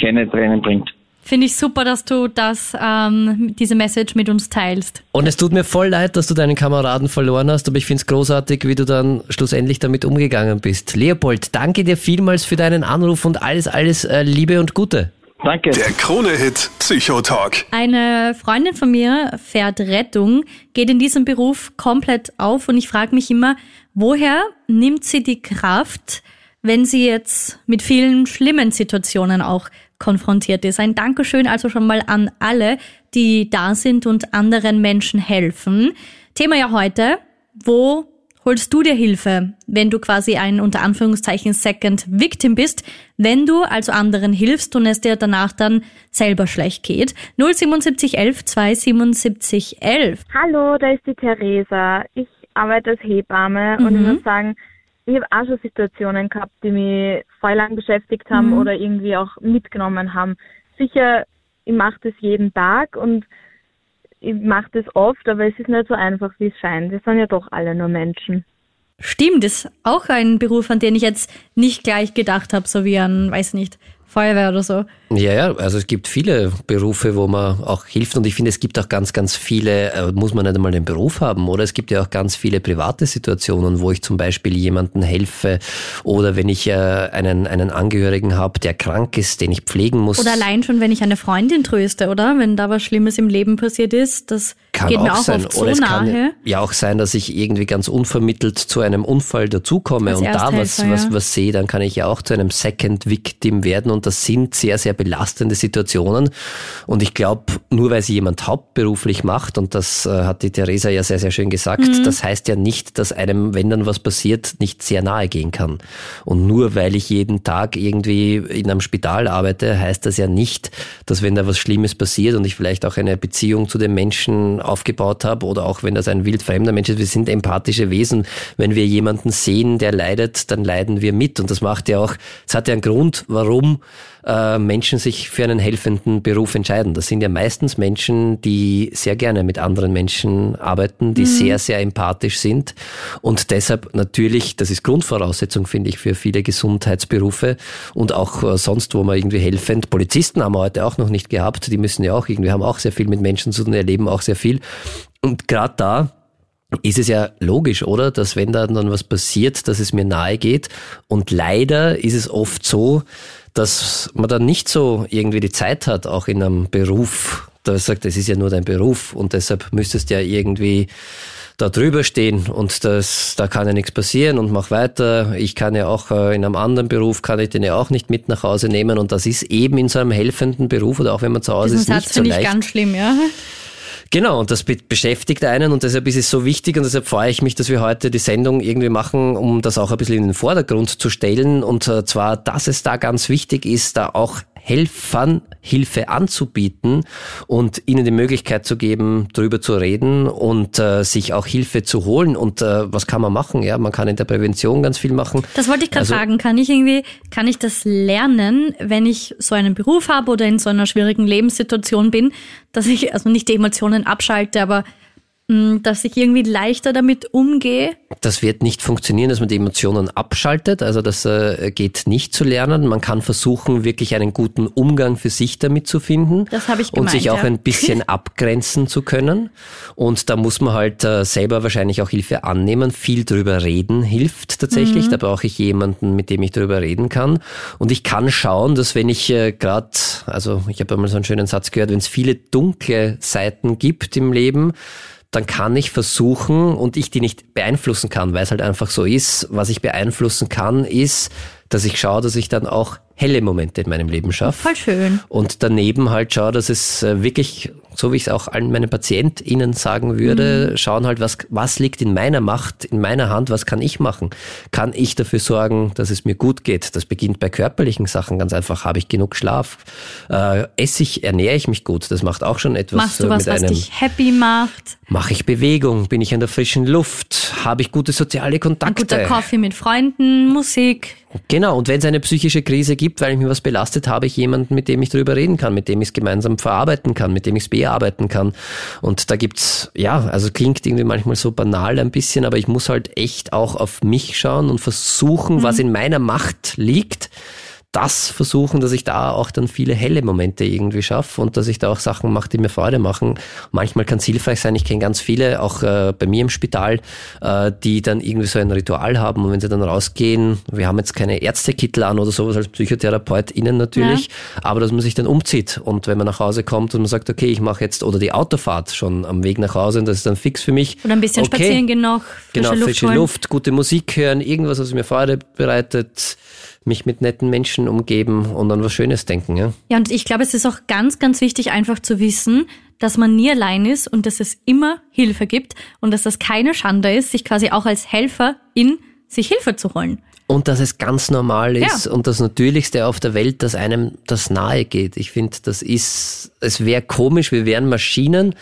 keine Tränen bringt. Finde ich super, dass du das, ähm, diese Message mit uns teilst. Und es tut mir voll leid, dass du deinen Kameraden verloren hast, aber ich finde es großartig, wie du dann schlussendlich damit umgegangen bist. Leopold, danke dir vielmals für deinen Anruf und alles, alles äh, Liebe und Gute. Danke. Der Krone-Hit Psychotalk. Eine Freundin von mir fährt Rettung, geht in diesem Beruf komplett auf und ich frage mich immer, woher nimmt sie die Kraft, wenn sie jetzt mit vielen schlimmen Situationen auch konfrontiert ist. Ein Dankeschön also schon mal an alle, die da sind und anderen Menschen helfen. Thema ja heute, wo holst du dir Hilfe, wenn du quasi ein unter Anführungszeichen Second Victim bist, wenn du also anderen hilfst und es dir danach dann selber schlecht geht. 07711 27711. Hallo, da ist die Theresa. Ich arbeite als Hebamme und ich muss sagen, ich habe auch schon Situationen gehabt, die mich voll lang beschäftigt haben oder irgendwie auch mitgenommen haben. Sicher, ich mache das jeden Tag und ich mache das oft, aber es ist nicht so einfach, wie es scheint. Wir sind ja doch alle nur Menschen. Stimmt, ist auch ein Beruf, an den ich jetzt nicht gleich gedacht habe, so wie an, weiß nicht, Feuerwehr oder so. Ja, ja, also es gibt viele Berufe, wo man auch hilft und ich finde, es gibt auch ganz, ganz viele, äh, muss man nicht einmal den Beruf haben oder es gibt ja auch ganz viele private Situationen, wo ich zum Beispiel jemandem helfe oder wenn ich äh, einen, einen Angehörigen habe, der krank ist, den ich pflegen muss. Oder allein schon, wenn ich eine Freundin tröste, oder? Wenn da was Schlimmes im Leben passiert ist, das kann geht auch mir auch sein. oft so Oder es nahe. kann ja auch sein, dass ich irgendwie ganz unvermittelt zu einem Unfall dazukomme und da was, was, was sehe, dann kann ich ja auch zu einem Second Victim werden und das sind sehr, sehr belastende Situationen. Und ich glaube, nur weil sie jemand hauptberuflich macht, und das äh, hat die Theresa ja sehr, sehr schön gesagt, Mhm. das heißt ja nicht, dass einem, wenn dann was passiert, nicht sehr nahe gehen kann. Und nur weil ich jeden Tag irgendwie in einem Spital arbeite, heißt das ja nicht, dass wenn da was Schlimmes passiert und ich vielleicht auch eine Beziehung zu dem Menschen aufgebaut habe oder auch wenn das ein wildfremder Mensch ist, wir sind empathische Wesen. Wenn wir jemanden sehen, der leidet, dann leiden wir mit. Und das macht ja auch, es hat ja einen Grund, warum äh, Menschen sich für einen helfenden Beruf entscheiden. Das sind ja meistens Menschen, die sehr gerne mit anderen Menschen arbeiten, die sehr, sehr empathisch sind und deshalb natürlich, das ist Grundvoraussetzung, finde ich, für viele Gesundheitsberufe und auch äh, sonst, wo man irgendwie helfend. Polizisten haben wir heute auch noch nicht gehabt, die müssen ja auch irgendwie, haben auch sehr viel mit Menschen zu tun, erleben auch sehr viel. Und gerade da ist es ja logisch, oder? Dass wenn da dann was passiert, dass es mir nahe geht. Und leider ist es oft so, dass man dann nicht so irgendwie die Zeit hat, auch in einem Beruf, da sagt, es ist ja nur dein Beruf und deshalb müsstest du ja irgendwie da drüber stehen und das, da kann ja nichts passieren und mach weiter. Ich kann ja auch äh, in einem anderen Beruf, kann ich den ja auch nicht mit nach Hause nehmen und das ist eben in so einem helfenden Beruf oder auch wenn man zu Hause Diesen ist, nicht Satz so finde ich leicht. ganz schlimm, ja. Genau, und das be- beschäftigt einen und deshalb ist es so wichtig und deshalb freue ich mich, dass wir heute die Sendung irgendwie machen, um das auch ein bisschen in den Vordergrund zu stellen. Und äh, zwar, dass es da ganz wichtig ist, da auch Helfern Hilfe anzubieten und ihnen die Möglichkeit zu geben, darüber zu reden und äh, sich auch Hilfe zu holen. Und äh, was kann man machen? Ja, man kann in der Prävention ganz viel machen. Das wollte ich gerade Also- fragen. Kann ich irgendwie, kann ich das lernen, wenn ich so einen Beruf habe oder in so einer schwierigen Lebenssituation bin, dass ich also nicht die Emotionen abschalte, aber dass ich irgendwie leichter damit umgehe? Das wird nicht funktionieren, dass man die Emotionen abschaltet. Also das äh, geht nicht zu lernen. Man kann versuchen, wirklich einen guten Umgang für sich damit zu finden. Das habe ich Und sich gemeint, auch ja. ein bisschen abgrenzen zu können. Und da muss man halt äh, selber wahrscheinlich auch Hilfe annehmen. Viel drüber reden hilft tatsächlich. Mhm. Da brauche ich jemanden, mit dem ich drüber reden kann. Und ich kann schauen, dass wenn ich äh, gerade, also ich habe einmal so einen schönen Satz gehört, wenn es viele dunkle Seiten gibt im Leben, dann kann ich versuchen und ich die nicht beeinflussen kann, weil es halt einfach so ist. Was ich beeinflussen kann, ist, dass ich schaue, dass ich dann auch helle Momente in meinem Leben schaffe. Voll schön. Und daneben halt schaue, dass es äh, wirklich, so wie ich es auch allen meinen PatientInnen sagen würde, mhm. schauen halt, was, was liegt in meiner Macht, in meiner Hand, was kann ich machen? Kann ich dafür sorgen, dass es mir gut geht? Das beginnt bei körperlichen Sachen ganz einfach. Habe ich genug Schlaf? Äh, esse ich, ernähre ich mich gut? Das macht auch schon etwas Machst du was, mit was einem. dich happy macht? Mache ich Bewegung? Bin ich in der frischen Luft? Habe ich gute soziale Kontakte? Ein guter Kaffee mit Freunden, Musik. Genau, und wenn es eine psychische Krise gibt, weil ich mir was belastet, habe ich jemanden, mit dem ich darüber reden kann, mit dem ich es gemeinsam verarbeiten kann, mit dem ich es bearbeiten kann. Und da gibt's, ja, also klingt irgendwie manchmal so banal ein bisschen, aber ich muss halt echt auch auf mich schauen und versuchen, mhm. was in meiner Macht liegt, das versuchen, dass ich da auch dann viele helle Momente irgendwie schaffe und dass ich da auch Sachen mache, die mir Freude machen. Manchmal kann es hilfreich sein, ich kenne ganz viele, auch äh, bei mir im Spital, äh, die dann irgendwie so ein Ritual haben und wenn sie dann rausgehen, wir haben jetzt keine Ärztekittel an oder sowas als Psychotherapeut innen natürlich, ja. aber dass man sich dann umzieht und wenn man nach Hause kommt und man sagt, okay, ich mache jetzt oder die Autofahrt schon am Weg nach Hause und das ist dann fix für mich. Oder ein bisschen okay. spazieren gehen noch, frische genau, Luft frische holen. Luft, gute Musik hören, irgendwas, was mir Freude bereitet mich mit netten Menschen umgeben und an was Schönes denken. Ja, ja und ich glaube, es ist auch ganz, ganz wichtig, einfach zu wissen, dass man nie allein ist und dass es immer Hilfe gibt und dass das keine Schande ist, sich quasi auch als Helfer in sich Hilfe zu holen. Und dass es ganz normal ist ja. und das Natürlichste auf der Welt, dass einem das nahe geht. Ich finde, das ist, es wäre komisch, wir wären Maschinen,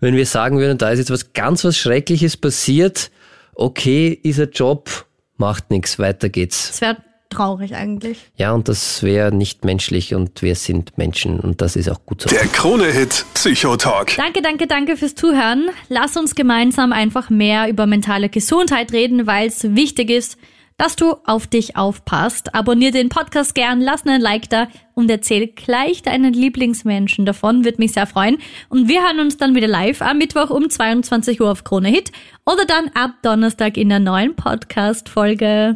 wenn wir sagen würden, da ist jetzt was ganz was Schreckliches passiert, okay, ist ein Job, macht nichts, weiter geht's. Es wäre traurig eigentlich. Ja, und das wäre nicht menschlich und wir sind Menschen und das ist auch gut so. Der Krone-Hit Psychotalk. Danke, danke, danke fürs Zuhören. Lass uns gemeinsam einfach mehr über mentale Gesundheit reden, weil es wichtig ist, dass du auf dich aufpasst. Abonnier den Podcast gern, lass einen Like da und erzähl gleich deinen Lieblingsmenschen davon, würde mich sehr freuen. Und wir hören uns dann wieder live am Mittwoch um 22 Uhr auf Krone Hit oder dann ab Donnerstag in der neuen Podcast-Folge.